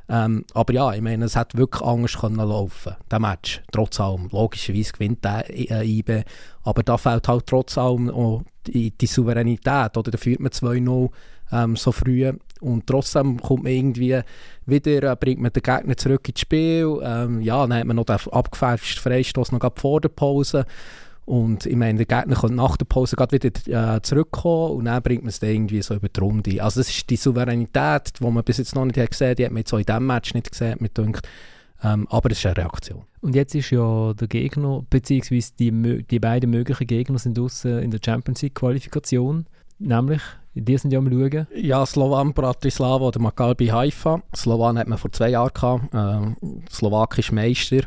Ähm, aber ja, ich meine, es hätte wirklich anders können laufen der Match. Trotz allem, logischerweise gewinnt der äh, IB, aber da fehlt halt trotz allem auch die, die Souveränität, oder? Da führt man 2-0 ähm, so früh. Und trotzdem kommt man irgendwie wieder, äh, bringt man den Gegner zurück ins Spiel, ähm, ja, dann hat man noch den abgefälschten Freistoß noch vor der Pause und ich meine, der Gegner kann nach der Pause gerade wieder äh, zurückkommen und dann bringt man es dann irgendwie so über die Runde. Also das ist die Souveränität, die man bis jetzt noch nicht hat gesehen, die hat man jetzt auch in diesem Match nicht gesehen, mit denkt, Ähm, aber es ist eine Reaktion. Und jetzt ist ja der Gegner, beziehungsweise die, die beiden möglichen Gegner sind draußen in der Champions League Qualifikation, nämlich die sind ja am Schauen. Ja, Slovan Bratislava oder Maccabi Haifa. Slovan hat man vor zwei Jahren gehabt, ähm, slowakisch Meister.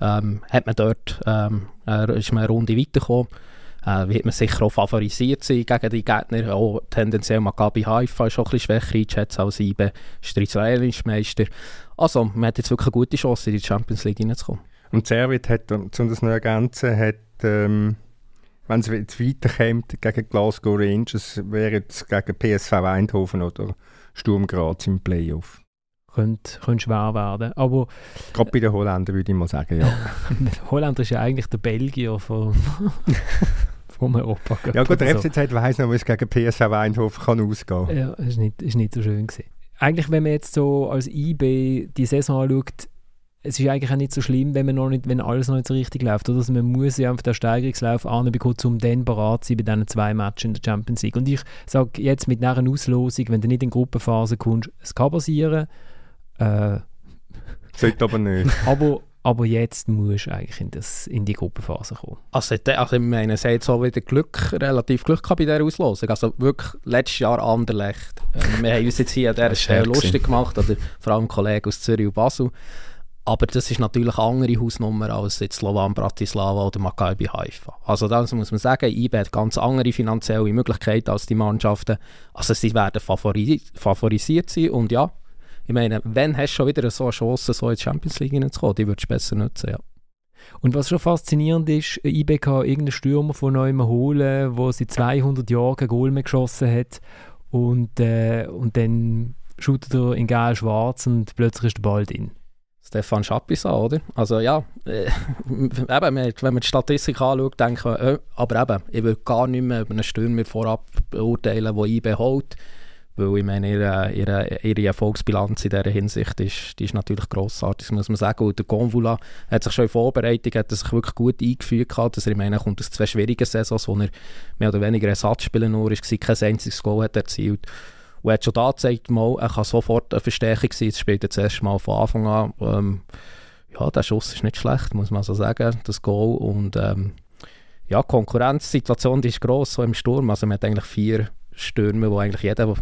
Ähm, hat man dort, ähm, ist man eine Runde weitergekommen. Äh, wird man sicher auch favorisiert sein gegen die Gegner. Auch tendenziell Maccabi Haifa ist auch ein schwächer eingeschätzt als IBE, ist der israelische Meister. Also, man hat jetzt wirklich eine gute Chance, in die Champions League reinzukommen. Und Servit hat, um das noch ergänzen, hat, ähm, wenn es jetzt weiterkommt gegen Glasgow Rangers, wäre es gegen PSV Eindhoven oder Sturm Graz im Playoff. Könnte, könnte schwer werden. Aber, Gerade bei den Holländern würde ich mal sagen, ja. Holländer ist ja eigentlich der Belgier von, vom Europa. Ja gut, der FCZ so. weiss noch, wie es gegen PSV Eindhoven kann ausgehen kann. Ja, ist nicht, ist nicht so schön gewesen. Eigentlich, wenn man jetzt so als IB die Saison anschaut, es ist eigentlich auch nicht so schlimm, wenn, man noch nicht, wenn alles noch nicht so richtig läuft. Oder? Also man muss ja einfach den Steigerungslauf anbekommen, um dann bereit zu sein bei diesen zwei Matches in der Champions League. Und ich sage jetzt mit einer Auslosung, wenn du nicht in Gruppenphase kommst, es kann passieren. Äh, Sollte aber nicht. aber, aber jetzt musst du eigentlich in, das, in die Gruppenphase kommen. Also, also ich meine, es hat so wieder Glück, relativ Glück gehabt bei dieser Auslosung. Also wirklich letztes Jahr Anderlecht. Ähm, wir haben uns jetzt hier an dieser Stelle lustig gemacht, oder vor allem Kollegen aus Zürich und Basel. Aber das ist natürlich eine andere Hausnummer als jetzt Slovan Bratislava oder Maccabi Haifa. Also das muss man sagen, IB hat ganz andere finanzielle Möglichkeiten als die Mannschaften. Also sie werden favori favorisiert sein und ja, ich meine, wenn hast du schon wieder so eine Chance, so in die Champions League hineinzukommen, die würdest du besser nutzen, ja. Und was schon faszinierend ist, IB kann irgendeinen Stürmer von neuem holen, der seit 200 Jahren kein Goal mehr geschossen hat und, äh, und dann shootet er in geil schwarz und plötzlich ist der Ball drin. Stefan Schapisa, oder? Also ja, äh, eben, wenn man die Statistik anschaut, denkt man, äh, aber eben, ich will gar nicht mehr über einen Stürmer vorab beurteilen, der IB holt, weil ich meine, ihre, ihre, ihre Erfolgsbilanz in dieser Hinsicht ist, die ist natürlich grossartig, muss man sagen. Und der Convula hat sich schon in Vorbereitung hat sich wirklich gut eingefügt gehabt, dass er, ich meine, er kommt aus zwei schwierigen Saisons, wo er mehr oder weniger Ersatzspieler nur ist, kein einziges Goal hat erzielt und er hat schon da gezeigt, mal, er kann sofort eine Verstärkung sein. Jetzt spielt er das erste Mal von Anfang an. Ähm, ja, der Schuss ist nicht schlecht, muss man so sagen, das Goal. Und ähm, ja, die Konkurrenzsituation die ist gross, so im Sturm. Also man hat eigentlich vier Stürme, wo eigentlich jeder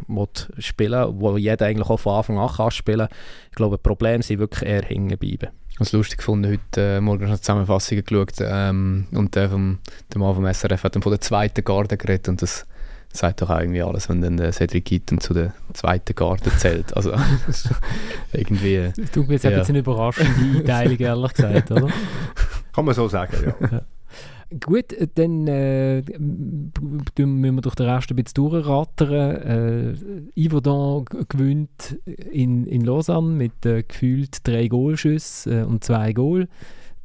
spielen will, wo jeder eigentlich auch von Anfang an kann spielen. Ich glaube, die Probleme sind wirklich eher hängen bleiben. Ich habe lustig gefunden, heute äh, Morgen eine Zusammenfassung geschaut ähm, und der vom, der Mann vom SRF hat dann von der zweiten Garde geredet und das sagt doch auch irgendwie alles, wenn dann der Cedric Gitten zu der zweiten Garde zählt. Also irgendwie... Das tut mir jetzt ja. ein bisschen überraschende Einteilung, ehrlich gesagt, oder? Kann man so sagen, ja. ja. Gut, dann äh, müssen wir durch den Rest ein bisschen durchrattern. Äh, Yverdon gewinnt in, in Lausanne mit äh, gefühlt drei Goalschüssen äh, und zwei Goal.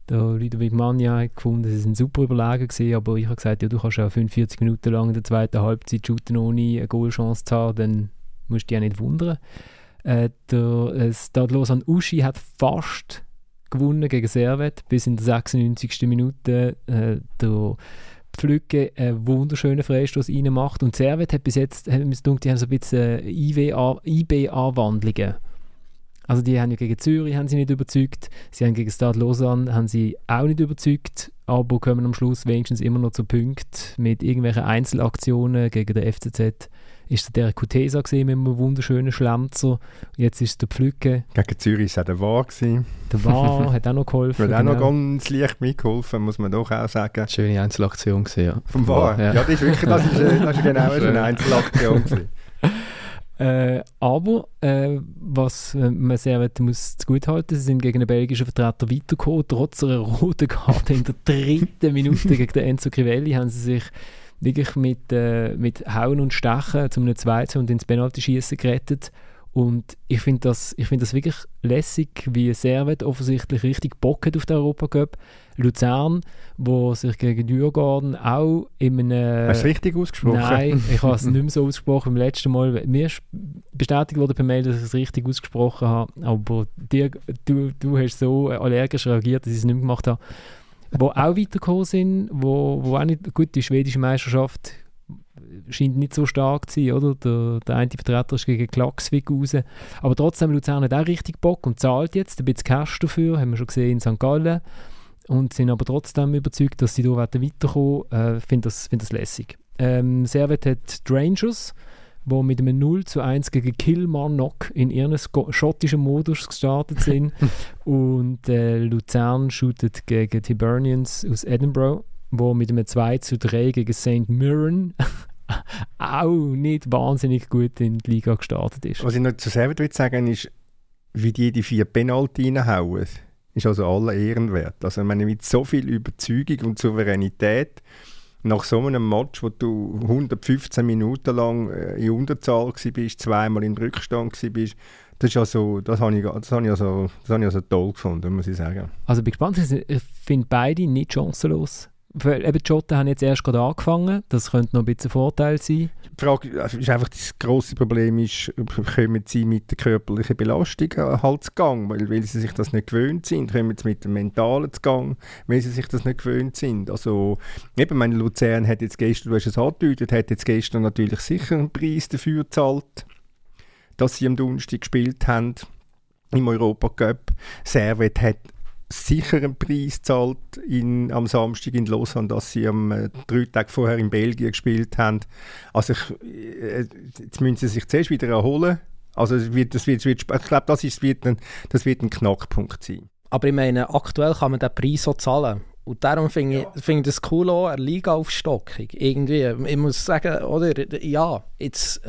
Der Ludovic Magna hat gefunden, sie sind super überlegen gewesen, aber ich habe gesagt, ja, du kannst ja 45 Minuten lang in der zweiten Halbzeit shooten, ohne eine Goalchance zu haben, dann musst du dich ja nicht wundern. Äh, der äh, Stadlos Uschi hat fast gewonnen gegen Servet, bis in der 96. Minute äh, der Pflücke einen wunderschönen Freistoß reinmacht und Servet hat bis jetzt, hat die haben so ein bisschen IB-Anwandlungen also die haben ja gegen Zürich haben sie nicht überzeugt, sie haben gegen Stade Lausanne haben sie auch nicht überzeugt, aber kommen am Schluss wenigstens immer noch zu Punkten mit irgendwelchen Einzelaktionen gegen den FCZ. Ist der Kutesa gesehen mit einem wunderschönen Schlemzer. Jetzt ist es der Pflücke. Gegen Zürich war der War. Der War hat auch noch geholfen. Hat auch noch genau. ganz leicht mitgeholfen, muss man doch auch sagen. Schöne Einzelaktion gesehen, ja. Vom War? Ja. ja, das ist wirklich das ist, das ist genau eine Einzelaktion gewesen. Äh, aber äh, was äh, man sehr muss gut halten, sie sind gegen einen belgischen Vertreter weitergekommen. Trotz einer roten Karte in der dritten Minute gegen den Enzo Crivelli haben sie sich wirklich mit, äh, mit Hauen und Stechen zum 2 und ins Penalty-Schießen gerettet. Und ich finde das, find das wirklich lässig, wie Servet offensichtlich richtig Bock hat auf den Europacup. Luzern, wo sich gegen Dürgarden auch in einem... Hast du richtig ausgesprochen? Nein, ich habe es nicht mehr so ausgesprochen beim letzten Mal. Mir ist bestätigt worden per Mail, dass ich es richtig ausgesprochen habe, aber dir, du, du hast so allergisch reagiert, dass ich es nicht mehr gemacht habe. Wo auch weitergekommen sind, wo, wo auch nicht... Gut, die schwedische Meisterschaft scheint nicht so stark zu sein, oder? Der, der eine Vertreter ist gegen Klaxvik raus. Aber trotzdem, Luzern hat auch richtig Bock und zahlt jetzt ein bisschen Cash dafür, haben wir schon gesehen in St. Gallen. Und sind aber trotzdem überzeugt, dass sie hier weiterkommen Ich äh, finde das, find das lässig. Ähm, Servet hat die Rangers, die mit einem 0 zu 1 gegen Kilmarnock in ihrem schottischen Modus gestartet sind. und äh, Luzern shootet gegen Tiburnians aus Edinburgh, wo mit einem 2 zu 3 gegen St. Mirren auch nicht wahnsinnig gut in die Liga gestartet ist. Was ich noch zu will sagen ist, wie die die vier Penalty reinhauen, ist also alle ehrenwert. Also ich meine, mit so viel Überzeugung und Souveränität nach so einem Match, wo du 115 Minuten lang äh, in Unterzahl bist, zweimal in Rückstand bist, das, also, das habe ich, das habe ich, also, das habe ich also toll gefunden, muss ich sagen. Also bin gespannt, ich finde beide nicht chancenlos. Eben die Schotten haben jetzt erst gerade angefangen, das könnte noch ein bisschen Vorteil sein. Die Frage ist einfach, das grosse Problem ist, kommen sie mit der körperlichen Belastung halt zu Gang, weil, weil sie sich das nicht gewöhnt sind, kommen sie mit dem Mentalen zu Gang, weil sie sich das nicht gewöhnt sind. Also eben, meine Luzern hat jetzt gestern, du hast es angedeutet, hat jetzt gestern natürlich sicher einen Preis dafür gezahlt, dass sie am Donnerstag gespielt haben im Europacup. Servet hat sicher einen Preis zahlt in, am Samstag in Lausanne, dass sie am äh, drei Tage vorher in Belgien gespielt haben. Also ich, äh, jetzt müssen sie sich zuerst wieder erholen. Also es wird, das wird, ich glaube, das, ist, wird ein, das wird ein Knackpunkt sein. Aber ich meine, aktuell kann man den Preis so zahlen. Und darum finde ja. ich, find das cool auch, eine Liga-Aufstockung. Irgendwie, ich muss sagen, oder, ja, jetzt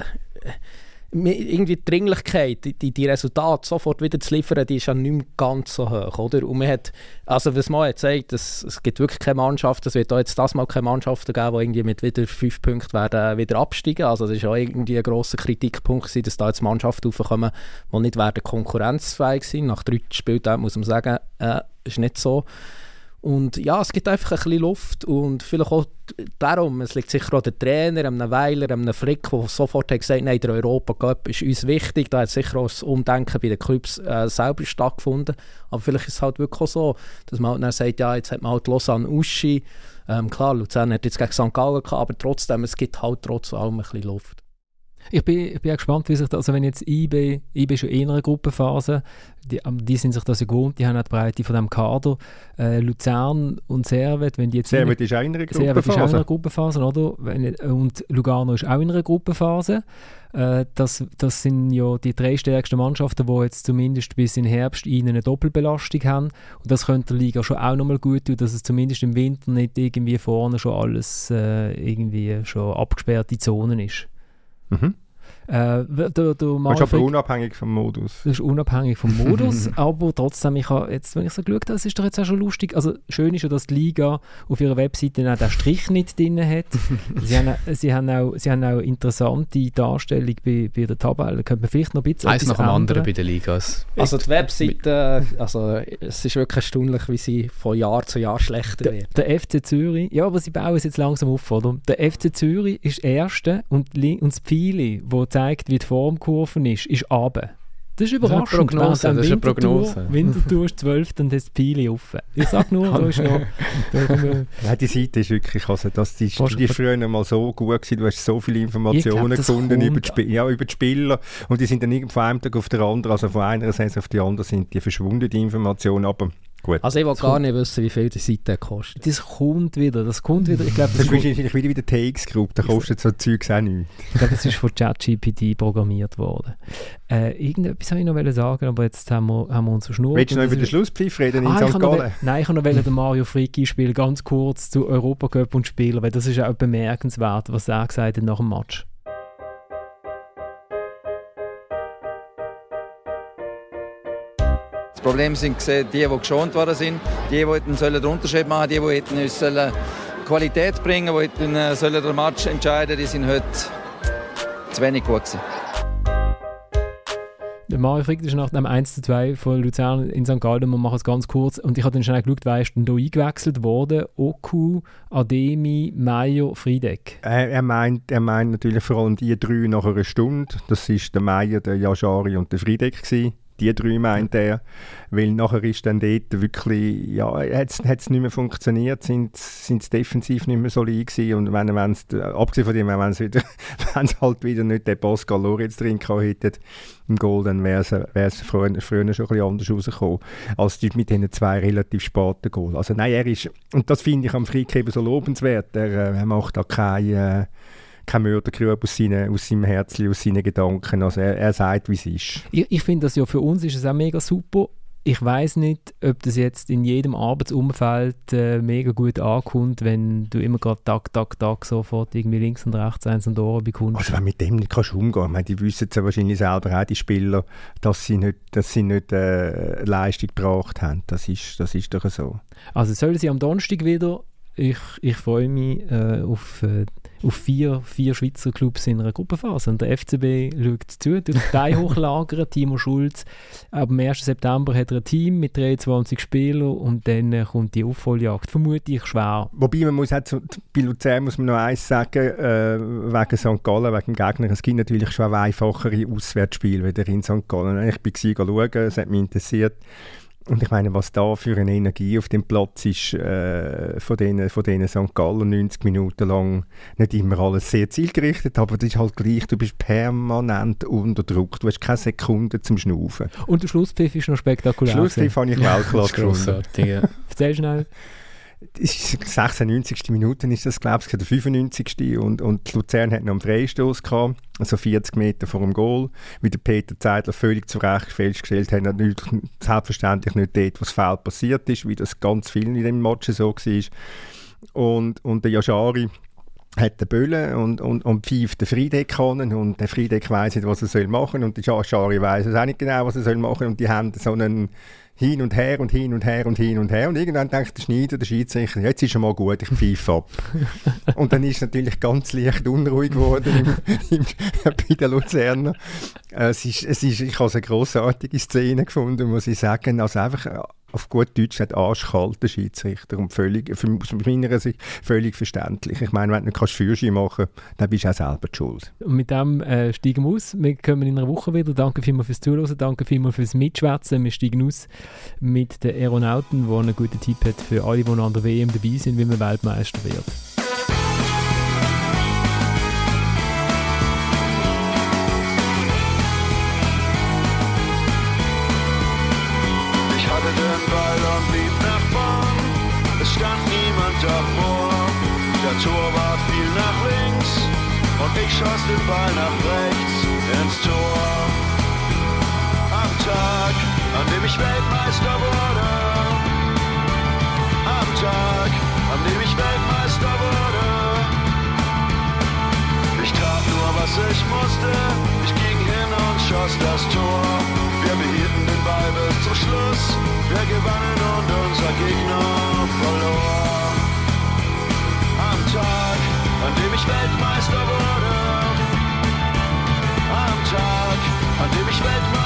irgendwie die Dringlichkeit, die, die Resultate sofort wieder zu liefern, die ist ja nicht mehr ganz so hoch, oder? Und man hat, also was man jetzt sagt, es, es gibt wirklich keine Mannschaft, es wird auch jetzt das mal keine Mannschaften geben, die irgendwie mit wieder fünf Punkten werden wieder absteigen. Also das ist auch irgendwie ein grosser Kritikpunkt gewesen, dass da jetzt Mannschaften aufkommen, die nicht werden konkurrenzfähig sind. Nach drei Spieltagen muss man sagen, äh, ist nicht so. Und ja, es gibt einfach ein bisschen Luft und vielleicht auch darum, es liegt sicher auch der Trainer, einem Weiler, einem Frick, der sofort hat gesagt nein, der Europa-Cup ist uns wichtig. Da hat sicher auch das Umdenken bei den Clubs äh, selber stattgefunden. Aber vielleicht ist es halt wirklich auch so, dass man halt dann sagt, ja, jetzt hat man halt Lausanne Uschi. Ähm, klar, Luzern hat jetzt gegen St. Gallen gehabt, aber trotzdem, es gibt halt trotz allem ein bisschen Luft. Ich bin, ich bin auch gespannt, wie sich das, also wenn jetzt IB, IB schon in einer Gruppenphase, die, die sind sich das ja gewohnt, die haben auch die Breite von diesem Kader. Äh, Luzern und Servet, wenn die jetzt... Servet ist auch in einer Gruppenphase. Servet ist auch in einer Gruppenphase, oder? Wenn, und Lugano ist auch in einer Gruppenphase. Äh, das, das sind ja die drei stärksten Mannschaften, die jetzt zumindest bis in Herbst ihnen eine Doppelbelastung haben. Und das könnte der Liga schon auch nochmal gut tun, dass es zumindest im Winter nicht irgendwie vorne schon alles äh, irgendwie schon abgesperrte Zonen ist. Mhm. Äh, der, der das ist aber unabhängig vom Modus. Das ist unabhängig vom Modus, aber trotzdem, ich habe jetzt, wenn ich so geschaut habe, das ist doch jetzt auch schon lustig. Also schön ist ja, dass die Liga auf ihrer Webseite auch den Strich nicht drin hat. sie, haben, sie, haben auch, sie haben auch interessante Darstellung bei, bei der Tabelle. Da könnte man vielleicht noch ein bisschen Eins nach dem anderen bei den Ligas. Also die Webseite, also es ist wirklich erstaunlich, wie sie von Jahr zu Jahr schlechter wird. Der, der FC Zürich, ja, aber sie bauen es jetzt langsam auf, oder? Der FC Zürich ist Erste und, und das Pfeile, wo zeigt, wie die Formkurve ist, ist runter. Das ist überraschend. Das ist eine Prognose. Das ist eine Prognose. Winterthur ist 12, dann das Pile offen. Ich sag nur, da ist noch... ja, die Seite ist wirklich, also das, die, die, die früher mal so gut gewesen, du hast so viele Informationen glaub, gefunden über die, ja, über die Spieler und die sind dann von einem Tag auf den anderen, also von einer Saison auf die andere sind die verschwunden, die Informationen, aber Gut. Also ich will gar nicht wissen, wie viel die Seite kostet. Das kommt wieder, das kommt wieder. Ich glaube, das, das ist wahrscheinlich wieder wie der TX Group, da kostet so Zeugs auch nichts. Ich glaube, das ist von ChatGPT programmiert worden. Äh, irgendetwas wollte ich noch sagen, aber jetzt haben wir, haben wir uns verschnurrt. Willst du noch über den Schlusspfiff reden ah, in St. Gallen? Nein, ich wollte den Mario Fricki spielen, ganz kurz zu Europacup und Spieler, weil das ist auch bemerkenswert, was er gesagt hat nach dem Match. Problem sind die, die geschont worden sind, die, die sollen den Unterschied machen, die, die hätten uns sollen Qualität bringen, die hätten äh, sollen den Match entscheiden, die sind heute zu wenig gut gewesen. Der Mario Frick ist nach dem 1 zu 2 von Luzern in St. Gallen, wir machen es ganz kurz, und ich habe dann schnell geschaut, wer ist denn da eingewechselt worden? Oku, Ademi, Meier, Friedeck. Äh, er, meint, er meint natürlich vor allem die drei nach einer Stunde. Das ist der Meier, der Yajari und der Friedeck gewesen die drei meint er, weil nachher ist dann dort wirklich, ja, hat es nicht mehr funktioniert, sind es defensiv nicht mehr solid gewesen. Und wenn, wenn's, abgesehen von dem, wenn es halt wieder nicht den Pascal Lorenz drin hätte im Goal, dann wäre es früher, früher schon ein bisschen anders rausgekommen, als mit diesen zwei relativ späten Goal. Also nein, er ist, und das finde ich am Frick eben so lobenswert, er, äh, er macht da keine... Äh, kein Mördergrube aus, seine, aus seinem Herzen, aus seinen Gedanken. Also er, er sagt, wie es ist. Ich, ich finde das ja für uns ist es auch mega super. Ich weiß nicht, ob das jetzt in jedem Arbeitsumfeld äh, mega gut ankommt, wenn du immer gerade Tag, Tag, Tag sofort irgendwie links und rechts eins und Ohren bekommst. Also wenn du mit dem nicht kannst umgehen kannst, die wissen ja wahrscheinlich selber auch, die Spieler, dass sie nicht, dass sie nicht äh, Leistung gebracht haben. Das ist, das ist doch so. Also sollen sie am Donnerstag wieder ich, ich freue mich äh, auf, äh, auf vier, vier Schweizer Clubs in einer Gruppenphase. Und der FCB schaut zu, durch die hochlagern. Timo Schulz, ab dem 1. September hat er ein Team mit 23 Spielern und dann äh, kommt die Aufholjagd. Vermute ich schwer. Wobei man muss zu, bei Luzern muss man noch eins sagen, äh, wegen St. Gallen, wegen dem Gegner. Es gibt natürlich schon einfachere Auswärtsspiele wieder in St. Gallen. Ich bin schauen, es hat mich interessiert. Und ich meine, was da für eine Energie auf dem Platz ist, äh, von denen, von denen St. Gallen 90 Minuten lang, nicht immer alles sehr zielgerichtet, aber das ist halt gleich, du bist permanent unter Druck, du hast keine Sekunde zum Schnaufen. Und der Schlusspfiff ist noch spektakulär. Schlusspfiff habe ich Weltklasse gefunden. Erzähl schnell ist 96. Minute ist das, glaube ich, der 95. Und, und Luzern hat noch einen Freistoß gehabt, also 40 Meter vor dem Goal. Wie der Peter Zeidler völlig zu Recht festgestellt hat, natürlich selbstverständlich nicht dort, was Foul passiert ist, wie das ganz vielen in dem Match so war. Und, und der Yashari hat den Böllen und, und, und pfeift den Friedeck an und der Friedeck weiss nicht, was er soll machen und der Yashari weiss auch nicht genau, was er soll machen und die haben so einen hin und her und hin und her und hin und her. Und irgendwann denkt der Schneider, der Schiedsrichter, jetzt ist schon mal gut, ich pfeife ab. und dann ist es natürlich ganz leicht unruhig geworden im, im, bei den Luzerner. Es ist, es ist, ich habe eine grossartige Szene gefunden, muss ich sagen. Also einfach auf gut Deutsch sagt arschkalter Schiedsrichter und völlig, aus meiner Sicht völlig verständlich. Ich meine, wenn du nicht Führerschein machen kannst, dann bist du auch selber die schuld. Und mit dem äh, steigen wir aus. Wir kommen in einer Woche wieder. Danke vielmals fürs Zuhören, danke vielmals fürs Mitschwätzen. Wir steigen aus mit den Aeronauten, der einen guten Tipp hat für alle, die an der WM dabei sind, wie man Weltmeister wird. Ich schoss den Ball nach rechts ins Tor. Am Tag, an dem ich Weltmeister wurde. Am Tag, an dem ich Weltmeister wurde. Ich tat nur, was ich musste. Ich ging hin und schoss das Tor. Wir behielten Ball bis zum Schluss. Wir gewannen und unser Gegner verlor. Am Tag, an dem ich Weltmeister wurde. Tag, an dem ich Weltmeister